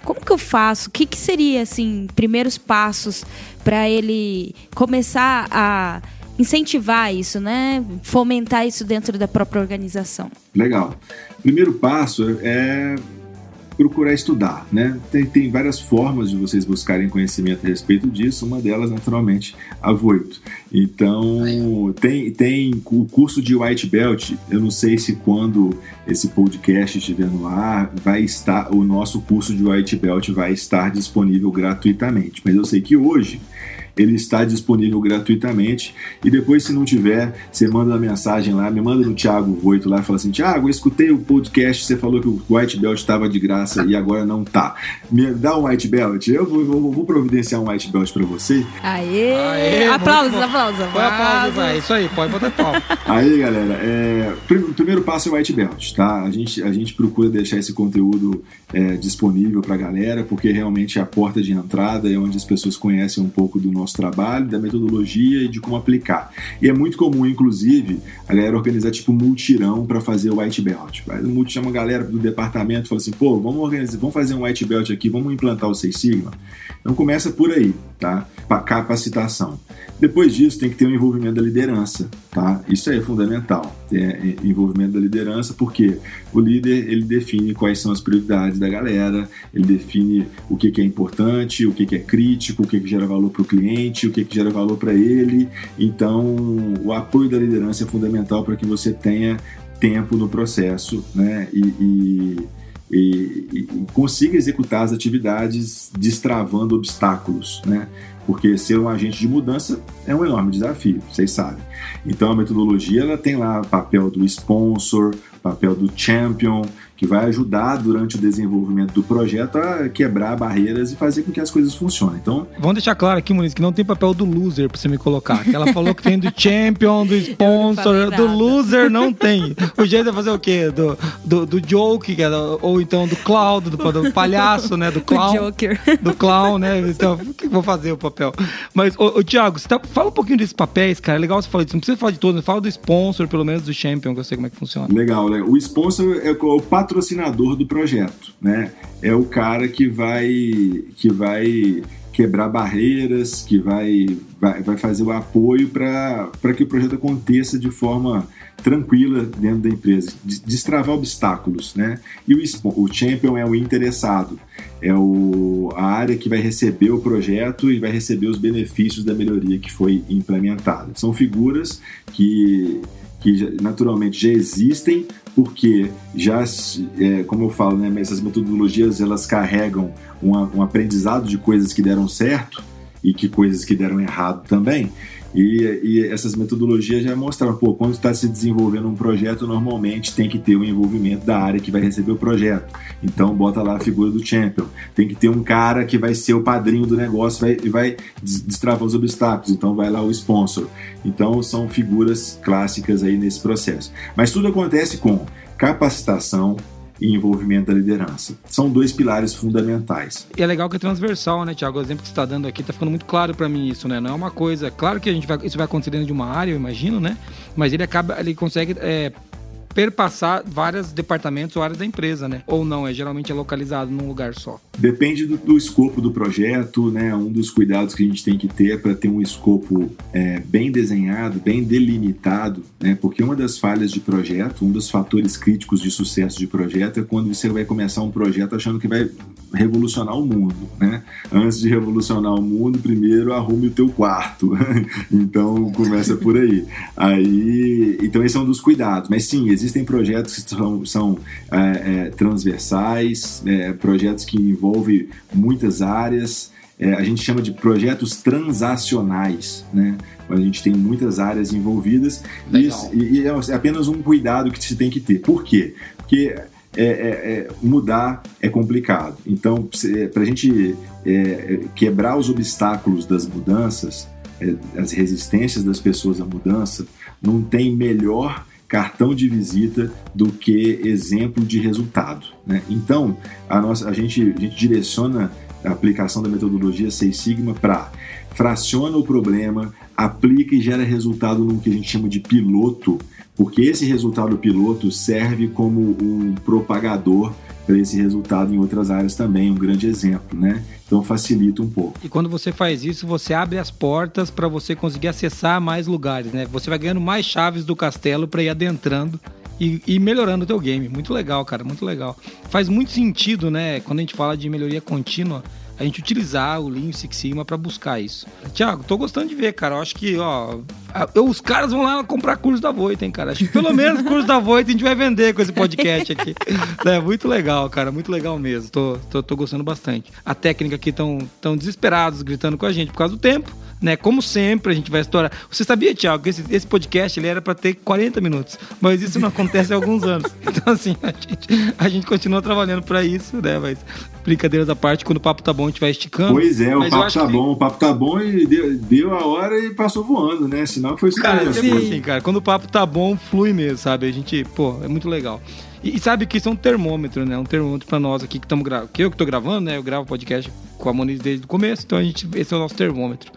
Como que eu faço? O que, que seria, assim, primeiros passos para ele começar a incentivar isso, né? Fomentar isso dentro da própria organização. Legal. Primeiro passo é procurar estudar, né? Tem, tem várias formas de vocês buscarem conhecimento a respeito disso, uma delas, naturalmente, a Voito. Então, tem, tem o curso de White Belt, eu não sei se quando esse podcast estiver no ar, vai estar, o nosso curso de White Belt vai estar disponível gratuitamente, mas eu sei que hoje ele está disponível gratuitamente. E depois, se não tiver, você manda uma mensagem lá, me manda no Thiago Voito lá e fala assim: Thiago, eu escutei o podcast, você falou que o White Belt estava de graça e agora não tá. Me dá um White Belt, eu vou, vou, vou providenciar um White Belt para você. Aê! Aê aplausos, aplausos, Foi aplausos, vai. Isso aí, pode botar palma. Aí, galera, é, o primeiro passo é o White Belt, tá? A gente, a gente procura deixar esse conteúdo é, disponível para a galera, porque realmente é a porta de entrada, é onde as pessoas conhecem um pouco do nosso trabalho, da metodologia e de como aplicar. E é muito comum, inclusive, a galera organizar tipo multirão para fazer o white belt. Aí o multi chama a galera do departamento e fala assim: pô, vamos organizar, vamos fazer um white belt aqui, vamos implantar o Seis Sigma. Então começa por aí, tá? Capacitação. Depois disso tem que ter o um envolvimento da liderança, tá? Isso aí é fundamental, é, é, envolvimento da liderança, porque o líder ele define quais são as prioridades da galera, ele define o que, que é importante, o que, que é crítico, o que, que gera valor para o cliente, o que, que gera valor para ele. Então, o apoio da liderança é fundamental para que você tenha tempo no processo, né? e, e e, e, consiga executar as atividades destravando obstáculos, né? Porque ser um agente de mudança é um enorme desafio, vocês sabem. Então a metodologia ela tem lá papel do sponsor, papel do champion, que vai ajudar durante o desenvolvimento do projeto a quebrar barreiras e fazer com que as coisas funcionem. Então, vamos deixar claro aqui, Muniz, que não tem papel do loser para você me colocar. Que ela falou que tem do champion, do sponsor, do loser não tem. O jeito é fazer o quê? Do, do, do joke, que é do, ou então do clown, do, do, palhaço, né? Do clown. Do Joker. Do clown, né? Então, o que vou fazer o papel? Mas, ô, ô Thiago, você tá, fala um pouquinho desses papéis, cara. É legal você falar disso. Não precisa falar de todos, fala do sponsor, pelo menos do champion, que eu sei como é que funciona. Legal, né? O sponsor é o patrocinador do projeto, né? É o cara que vai que vai quebrar barreiras, que vai, vai, vai fazer o apoio para que o projeto aconteça de forma tranquila dentro da empresa, destravar obstáculos, né? E o, o champion é o interessado, é o, a área que vai receber o projeto e vai receber os benefícios da melhoria que foi implementada. São figuras que que naturalmente já existem, porque já, é, como eu falo, né, essas metodologias elas carregam uma, um aprendizado de coisas que deram certo e que coisas que deram errado também. E, e essas metodologias já mostraram, pô, quando está se desenvolvendo um projeto, normalmente tem que ter o um envolvimento da área que vai receber o projeto. Então, bota lá a figura do champion. Tem que ter um cara que vai ser o padrinho do negócio e vai, vai destravar os obstáculos. Então, vai lá o sponsor. Então, são figuras clássicas aí nesse processo. Mas tudo acontece com capacitação, e envolvimento da liderança. São dois pilares fundamentais. E é legal que é transversal, né, Tiago? O exemplo que você está dando aqui está ficando muito claro para mim isso, né? Não é uma coisa. Claro que a gente vai, isso vai acontecer dentro de uma área, eu imagino, né? Mas ele acaba, ele consegue é, perpassar vários departamentos ou áreas da empresa, né? Ou não, é geralmente é localizado num lugar só. Depende do, do escopo do projeto, né? Um dos cuidados que a gente tem que ter é para ter um escopo é, bem desenhado, bem delimitado, né? Porque uma das falhas de projeto, um dos fatores críticos de sucesso de projeto é quando você vai começar um projeto achando que vai revolucionar o mundo, né? Antes de revolucionar o mundo, primeiro arrume o teu quarto. então começa por aí. Aí, então esse é um dos cuidados. Mas sim, existem projetos que são, são é, é, transversais, é, projetos que envolvem muitas áreas. É, a gente chama de projetos transacionais, né? A gente tem muitas áreas envolvidas e, e, é apenas um cuidado que se tem que ter. Por quê? Porque é, é, é, mudar é complicado. Então, para a gente é, quebrar os obstáculos das mudanças, é, as resistências das pessoas à mudança, não tem melhor cartão de visita do que exemplo de resultado. Né? Então, a, nossa, a, gente, a gente direciona a aplicação da metodologia Seis Sigma para fraciona o problema, aplica e gera resultado no que a gente chama de piloto, porque esse resultado piloto serve como um propagador para esse resultado em outras áreas também, um grande exemplo, né? Então facilita um pouco. E quando você faz isso, você abre as portas para você conseguir acessar mais lugares, né? Você vai ganhando mais chaves do castelo para ir adentrando e, e melhorando o teu game. Muito legal, cara, muito legal. Faz muito sentido, né, quando a gente fala de melhoria contínua, a gente utilizar o Lean Six Sigma para buscar isso. Tiago, tô gostando de ver, cara. Eu acho que, ó, eu, os caras vão lá comprar curso da Voita, hein, cara. Acho que pelo menos curso da Voita a gente vai vender com esse podcast aqui. É muito legal, cara. Muito legal mesmo. Tô, tô, tô gostando bastante. A técnica aqui estão tão desesperados gritando com a gente por causa do tempo né? Como sempre, a gente vai estourar. Você sabia, Tiago, que esse, esse podcast ele era para ter 40 minutos, mas isso não acontece há alguns anos. Então, assim, a gente, a gente continua trabalhando para isso, né? Mas brincadeiras à parte, quando o papo tá bom, a gente vai esticando. Pois é, o papo tá que... bom, o papo tá bom e deu, deu, a hora e passou voando, né? Sinal que foi isso Cara, sim, assim, cara, quando o papo tá bom, flui mesmo, sabe? A gente, pô, é muito legal. E, e, sabe que isso é um termômetro, né? Um termômetro para nós aqui que estamos gravando. Que eu que tô gravando, né? Eu gravo podcast com a Moniz desde o começo, então a gente, esse é o nosso termômetro.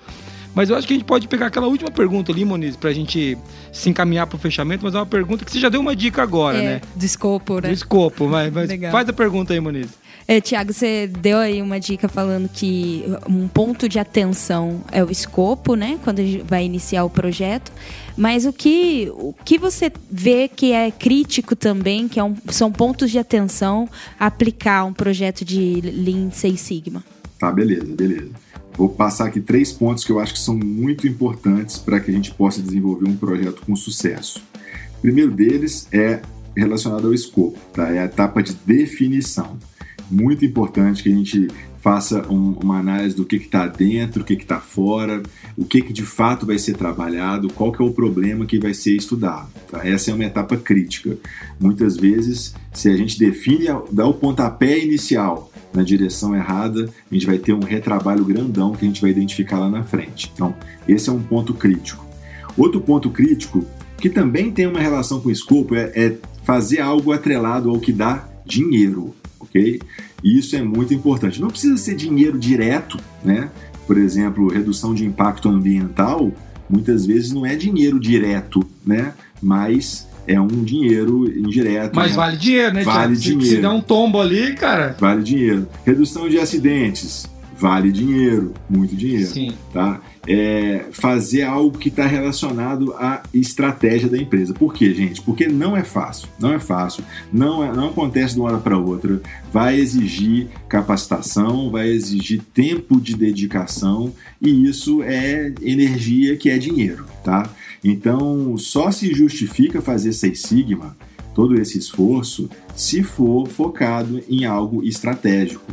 Mas eu acho que a gente pode pegar aquela última pergunta ali, Moniz, pra gente se encaminhar pro fechamento, mas é uma pergunta que você já deu uma dica agora, é, né? Do escopo, né? Do escopo, mas, mas faz a pergunta aí, Moniz. É, Tiago, você deu aí uma dica falando que um ponto de atenção é o escopo, né? Quando vai iniciar o projeto. Mas o que, o que você vê que é crítico também, que é um, são pontos de atenção aplicar um projeto de Lean Six Sigma? Tá, beleza, beleza. Vou passar aqui três pontos que eu acho que são muito importantes para que a gente possa desenvolver um projeto com sucesso. O primeiro deles é relacionado ao escopo, tá? é a etapa de definição. Muito importante que a gente faça um, uma análise do que está dentro, o que está fora, o que, que de fato vai ser trabalhado, qual que é o problema que vai ser estudado. Tá? Essa é uma etapa crítica. Muitas vezes, se a gente define, dá o pontapé inicial na direção errada, a gente vai ter um retrabalho grandão que a gente vai identificar lá na frente. Então, esse é um ponto crítico. Outro ponto crítico, que também tem uma relação com o escopo, é, é fazer algo atrelado ao que dá dinheiro, ok? E isso é muito importante. Não precisa ser dinheiro direto, né? Por exemplo, redução de impacto ambiental, muitas vezes não é dinheiro direto, né? Mas é um dinheiro indireto. Mas né? vale dinheiro, né? Vale se, dinheiro. Se der um tombo ali, cara. Vale dinheiro. Redução de acidentes. Vale dinheiro, muito dinheiro. Sim. Tá? É fazer algo que está relacionado à estratégia da empresa. Por quê, gente? Porque não é fácil. Não é fácil. Não, é, não acontece de uma hora para outra. Vai exigir capacitação, vai exigir tempo de dedicação e isso é energia que é dinheiro, tá? Então, só se justifica fazer Seis Sigma, todo esse esforço, se for focado em algo estratégico.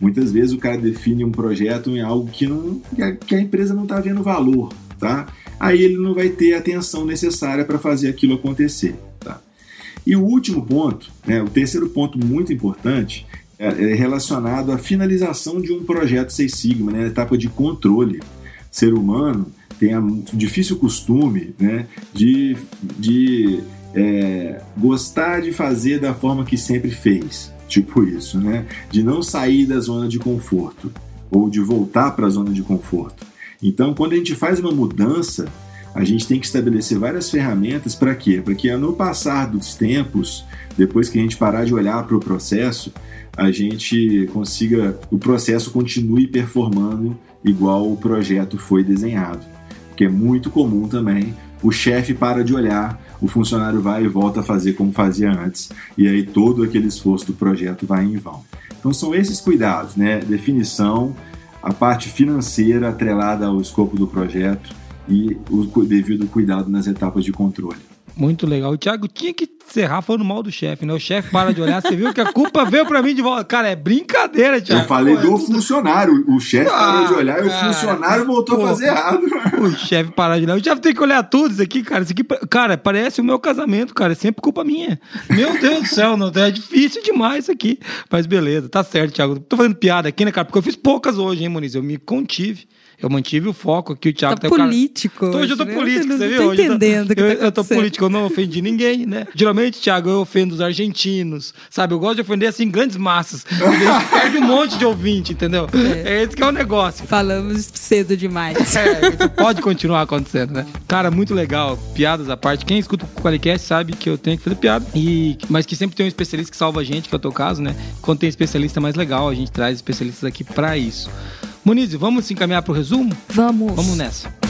Muitas vezes o cara define um projeto em algo que, não, que a empresa não está vendo valor, tá? Aí ele não vai ter a atenção necessária para fazer aquilo acontecer, tá? E o último ponto, né, o terceiro ponto muito importante, é, é relacionado à finalização de um projeto Seis Sigma, né, etapa de controle. Ser humano tem o difícil costume né, de, de é, gostar de fazer da forma que sempre fez. Tipo isso, né? De não sair da zona de conforto ou de voltar para a zona de conforto. Então, quando a gente faz uma mudança, a gente tem que estabelecer várias ferramentas para quê? Para que no passar dos tempos, depois que a gente parar de olhar para o processo, a gente consiga, o processo continue performando igual o projeto foi desenhado que é muito comum também. O chefe para de olhar, o funcionário vai e volta a fazer como fazia antes, e aí todo aquele esforço do projeto vai em vão. Então são esses cuidados, né? Definição, a parte financeira atrelada ao escopo do projeto e o devido cuidado nas etapas de controle. Muito legal. O Thiago tinha que encerrar falando mal do chefe, né? O chefe para de olhar, você viu que a culpa veio pra mim de volta. Cara, é brincadeira, Thiago. Eu falei Pô, do é funcionário. O chefe ah, parou de olhar e o funcionário voltou Pô, a fazer errado. O chefe parar de olhar. O chefe tem que olhar tudo isso aqui, cara. Isso aqui, cara, parece o meu casamento, cara. É sempre culpa minha. Meu Deus do céu, não, é difícil demais isso aqui. Mas beleza, tá certo, Thiago. Tô fazendo piada aqui, né, cara? Porque eu fiz poucas hoje, hein, Muniz? Eu me contive. Eu mantive o foco aqui, o Thiago tá político. Cara... Hoje eu tô né? político, eu você viu? Tô entendendo eu tô, eu, tá eu tô político, eu não ofendi ninguém, né? Geralmente, Thiago, eu ofendo os argentinos, sabe? Eu gosto de ofender, assim, grandes massas. perde um monte de ouvinte, entendeu? É. é esse que é o negócio. Falamos cedo demais. É, pode continuar acontecendo, né? Cara, muito legal. Piadas à parte. Quem escuta o Qualicast sabe que eu tenho que fazer piada. E, mas que sempre tem um especialista que salva a gente, que é o teu caso, né? Quando tem especialista mais legal, a gente traz especialistas aqui para isso. Moniz, vamos se encaminhar para o resumo? Vamos. Vamos nessa.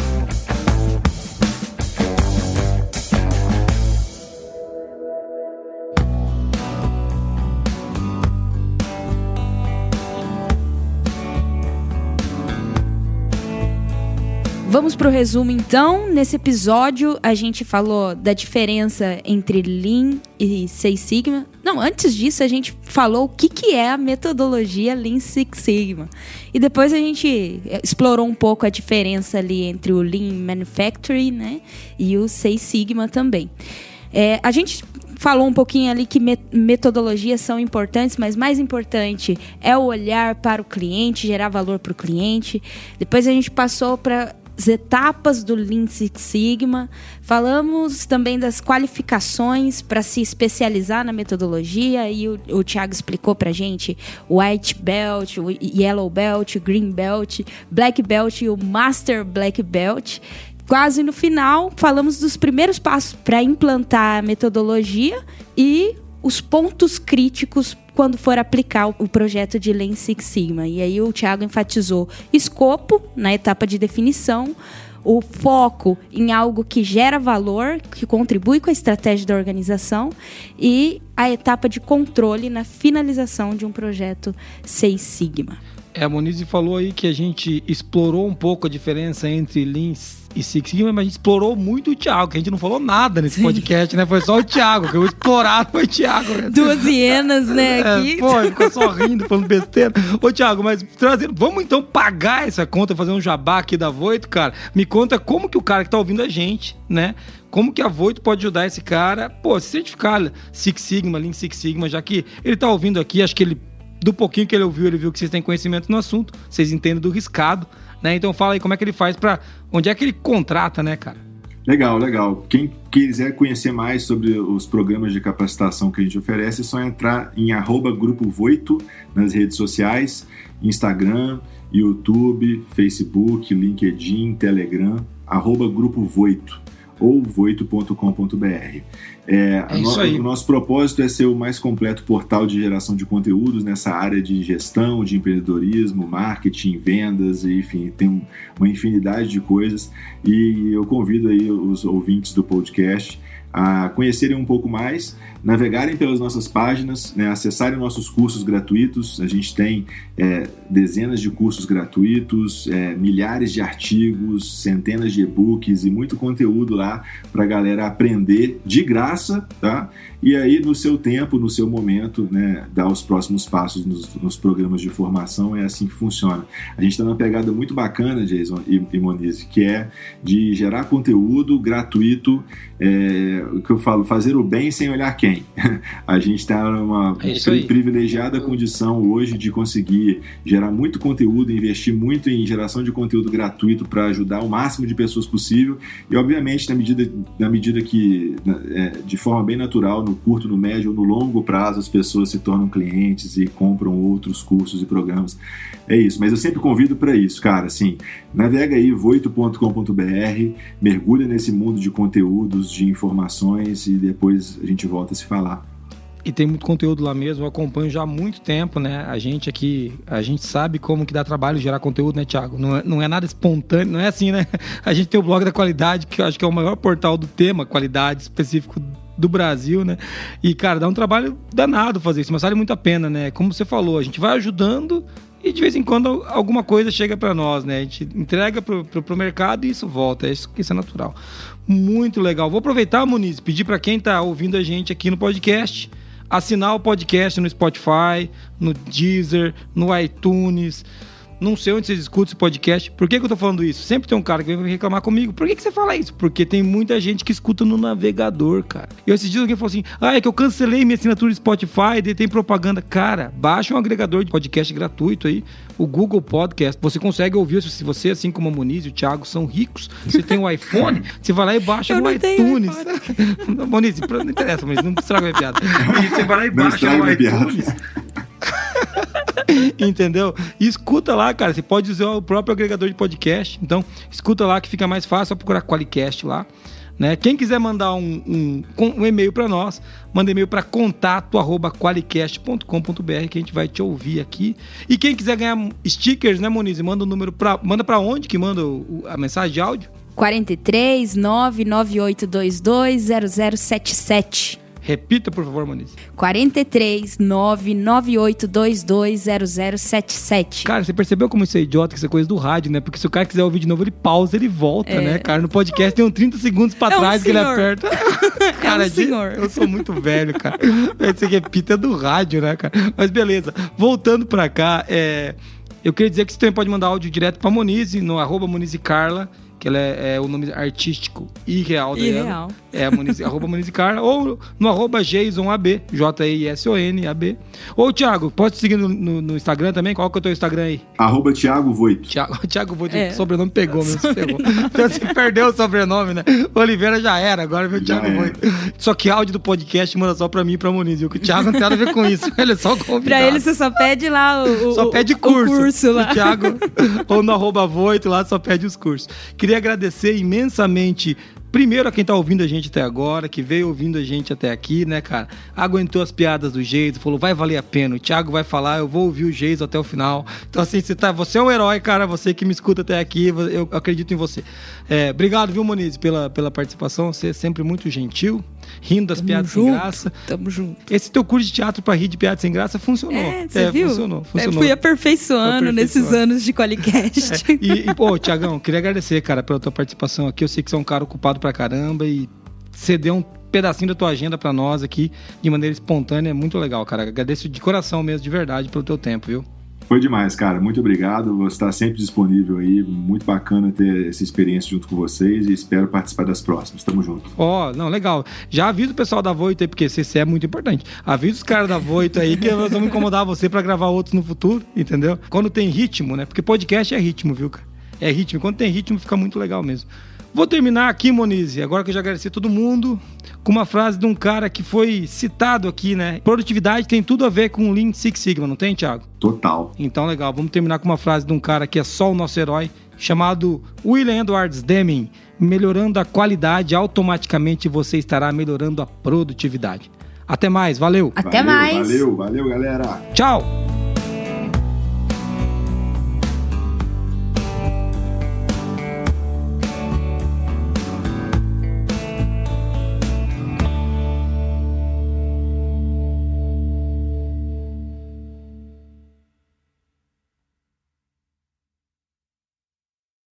Vamos pro resumo então. Nesse episódio a gente falou da diferença entre Lean e Six Sigma. Não, antes disso a gente falou o que, que é a metodologia Lean Six Sigma. E depois a gente explorou um pouco a diferença ali entre o Lean Manufacturing né, e o Six Sigma também. É, a gente falou um pouquinho ali que metodologias são importantes, mas mais importante é o olhar para o cliente, gerar valor para o cliente. Depois a gente passou para as etapas do Lean Six Sigma, falamos também das qualificações para se especializar na metodologia e o, o Thiago explicou para gente o White Belt, o Yellow Belt, o Green Belt, Black Belt e o Master Black Belt. Quase no final, falamos dos primeiros passos para implantar a metodologia e os pontos críticos quando for aplicar o projeto de Lean Six Sigma. E aí o Thiago enfatizou escopo na etapa de definição, o foco em algo que gera valor, que contribui com a estratégia da organização e a etapa de controle na finalização de um projeto Seis Sigma. É, a Monize falou aí que a gente explorou um pouco a diferença entre Lean e Six Sigma, mas a gente explorou muito o Thiago, que a gente não falou nada nesse Sim. podcast, né? Foi só o Thiago, que eu explorado foi o Thiago. Né? Duas hienas, né, é, aqui. Pô, ficou só rindo, falando besteira. Ô, Thiago, mas trazendo, vamos então pagar essa conta, fazer um jabá aqui da Voito, cara? Me conta como que o cara que tá ouvindo a gente, né? Como que a Voito pode ajudar esse cara, pô, se certificar Six Sigma, Lean Six Sigma, já que ele tá ouvindo aqui, acho que ele do pouquinho que ele ouviu, ele viu que vocês têm conhecimento no assunto, vocês entendem do riscado, né? Então fala aí como é que ele faz para onde é que ele contrata, né, cara? Legal, legal. Quem quiser conhecer mais sobre os programas de capacitação que a gente oferece, é só entrar em arroba Grupo Voito nas redes sociais, Instagram, YouTube, Facebook, LinkedIn, Telegram, arroba Grupo Voito ou voito.com.br. É, é no, o nosso propósito é ser o mais completo portal de geração de conteúdos nessa área de gestão, de empreendedorismo, marketing, vendas, enfim, tem uma infinidade de coisas. E eu convido aí os ouvintes do podcast a conhecerem um pouco mais, navegarem pelas nossas páginas, né, acessarem nossos cursos gratuitos. A gente tem é, dezenas de cursos gratuitos, é, milhares de artigos, centenas de e-books e muito conteúdo lá para a galera aprender de graça, tá? E aí, no seu tempo, no seu momento, né, dar os próximos passos nos, nos programas de formação. É assim que funciona. A gente está numa pegada muito bacana, Jason e, e Monize, que é de gerar conteúdo gratuito é, o que eu falo, fazer o bem sem olhar quem. A gente está numa é privilegiada condição hoje de conseguir gerar muito conteúdo, investir muito em geração de conteúdo gratuito para ajudar o máximo de pessoas possível e, obviamente, na medida, na medida que, é, de forma bem natural, no curto, no médio ou no longo prazo, as pessoas se tornam clientes e compram outros cursos e programas. É isso, mas eu sempre convido para isso, cara. Assim, navega aí voito.com.br, mergulha nesse mundo de conteúdos de informações e depois a gente volta a se falar. E tem muito conteúdo lá mesmo, eu acompanho já há muito tempo, né? A gente aqui, a gente sabe como que dá trabalho gerar conteúdo, né, Thiago? Não é, não é nada espontâneo, não é assim, né? A gente tem o blog da qualidade, que eu acho que é o maior portal do tema qualidade específico do Brasil, né? E, cara, dá um trabalho danado fazer isso, mas vale muito a pena, né? Como você falou, a gente vai ajudando e de vez em quando alguma coisa chega para nós, né? A gente entrega pro, pro, pro mercado e isso volta. Isso, isso é natural. Muito legal. Vou aproveitar, Muniz, pedir para quem tá ouvindo a gente aqui no podcast assinar o podcast no Spotify, no Deezer, no iTunes não sei onde vocês escutam esse podcast. Por que, que eu tô falando isso? Sempre tem um cara que vem reclamar comigo. Por que, que você fala isso? Porque tem muita gente que escuta no navegador, cara. E esses dias alguém falou assim: ah, é que eu cancelei minha assinatura de Spotify e tem propaganda. Cara, baixa um agregador de podcast gratuito aí, o Google Podcast. Você consegue ouvir se você, assim como a Moniz e o Thiago, são ricos. Você tem um iPhone, você vai lá e baixa eu no iTunes. Moniz, não interessa, mas não estraga minha piada. Você vai lá e baixa no iTunes. Entendeu? E escuta lá, cara. Você pode usar o próprio agregador de podcast. Então, escuta lá que fica mais fácil. Só procurar Qualicast lá. Né? Quem quiser mandar um, um, um e-mail para nós, manda e-mail para contato@qualicast.com.br que a gente vai te ouvir aqui. E quem quiser ganhar stickers, né, Moniz? Manda o um número para manda para onde que manda o, a mensagem de áudio? 43 99822 0077. Repita, por favor, Moniz. 43 998220077. Cara, você percebeu como isso é idiota, que isso é coisa do rádio, né? Porque se o cara quiser ouvir de novo, ele pausa, ele volta, É. né, cara? No podcast tem uns 30 segundos pra É um trás que ele aperta. cara, de- senhor. eu sou muito velho, cara. Esse repita é do rádio, né, cara? Mas beleza. Voltando pra cá, é... eu queria dizer que você também pode mandar áudio direto pra Monize, no arroba Monize Carla, que ela é, é o nome artístico e real dela. Irreal. É, Moniz, arroba Monize Carla, ou no arroba JasonAB, J-I-S-O-N-A-B. Ou, Thiago, pode seguir no, no- no Instagram também? Qual que é o teu Instagram aí? Arroba Thiago Voito. Thiago, Thiago Voito, É. o sobrenome pegou ferrou. Então você perdeu o sobrenome, né? Oliveira já era, agora o Já Thiago era. Voito. Só que áudio do podcast manda só pra mim e pra Moniz, viu? Que o Thiago não tem nada a ver com isso. Ele é só convidado. Pra ele, você só pede lá o, o- Só pede o curso. curso lá. O Thiago, ou no arroba voito lá, só pede os cursos. Queria agradecer imensamente. Primeiro a quem tá ouvindo a gente até agora, que veio ouvindo a gente até aqui, né, cara? Aguentou as piadas do Geiso, falou, vai valer a pena. O Thiago vai falar, eu vou ouvir o Geiso até o final. Então, assim, você, tá, você é um herói, cara. Você que me escuta até aqui, eu acredito em você. É, obrigado, viu, Moniz, pela, pela participação. Você é sempre muito gentil, rindo das Tamo piadas sem junto. graça. Tamo junto. Esse teu curso de teatro pra rir de piadas sem graça funcionou. É, você viu? funcionou, É, funcionou. fui aperfeiçoando nesses anos de Qualicast. É, e, e, pô, Tiagão, queria agradecer, cara, pela tua participação aqui. Eu sei que você é um cara ocupado pra caramba e ceder um pedacinho da tua agenda pra nós aqui de maneira espontânea é muito legal, cara. Agradeço de coração mesmo, de verdade, pelo teu tempo, viu? Foi demais, cara. Muito obrigado. Vou estar sempre disponível aí. Muito bacana ter essa experiência junto com vocês e espero participar das próximas. Tamo junto. Ó, não, legal. Já avisa o pessoal da Voito aí, porque CC é muito importante. Avisa os caras da Voito aí que nós vamos incomodar você pra gravar outros no futuro, entendeu? Quando tem ritmo, né? Porque podcast é ritmo, viu, cara? É ritmo. Quando tem ritmo, fica muito legal mesmo. Vou terminar aqui, Monize, agora que eu já agradeci todo mundo, com uma frase de um cara que foi citado aqui, né? Produtividade tem tudo a ver com Lean Six Sigma, não tem, Thiago? Total. Então, legal. Vamos terminar com uma frase de um cara que é só o nosso herói, chamado William Edwards Deming. Melhorando a qualidade, automaticamente você estará melhorando a produtividade. Até mais, valeu. Até valeu, mais. Valeu, valeu, galera. Tchau.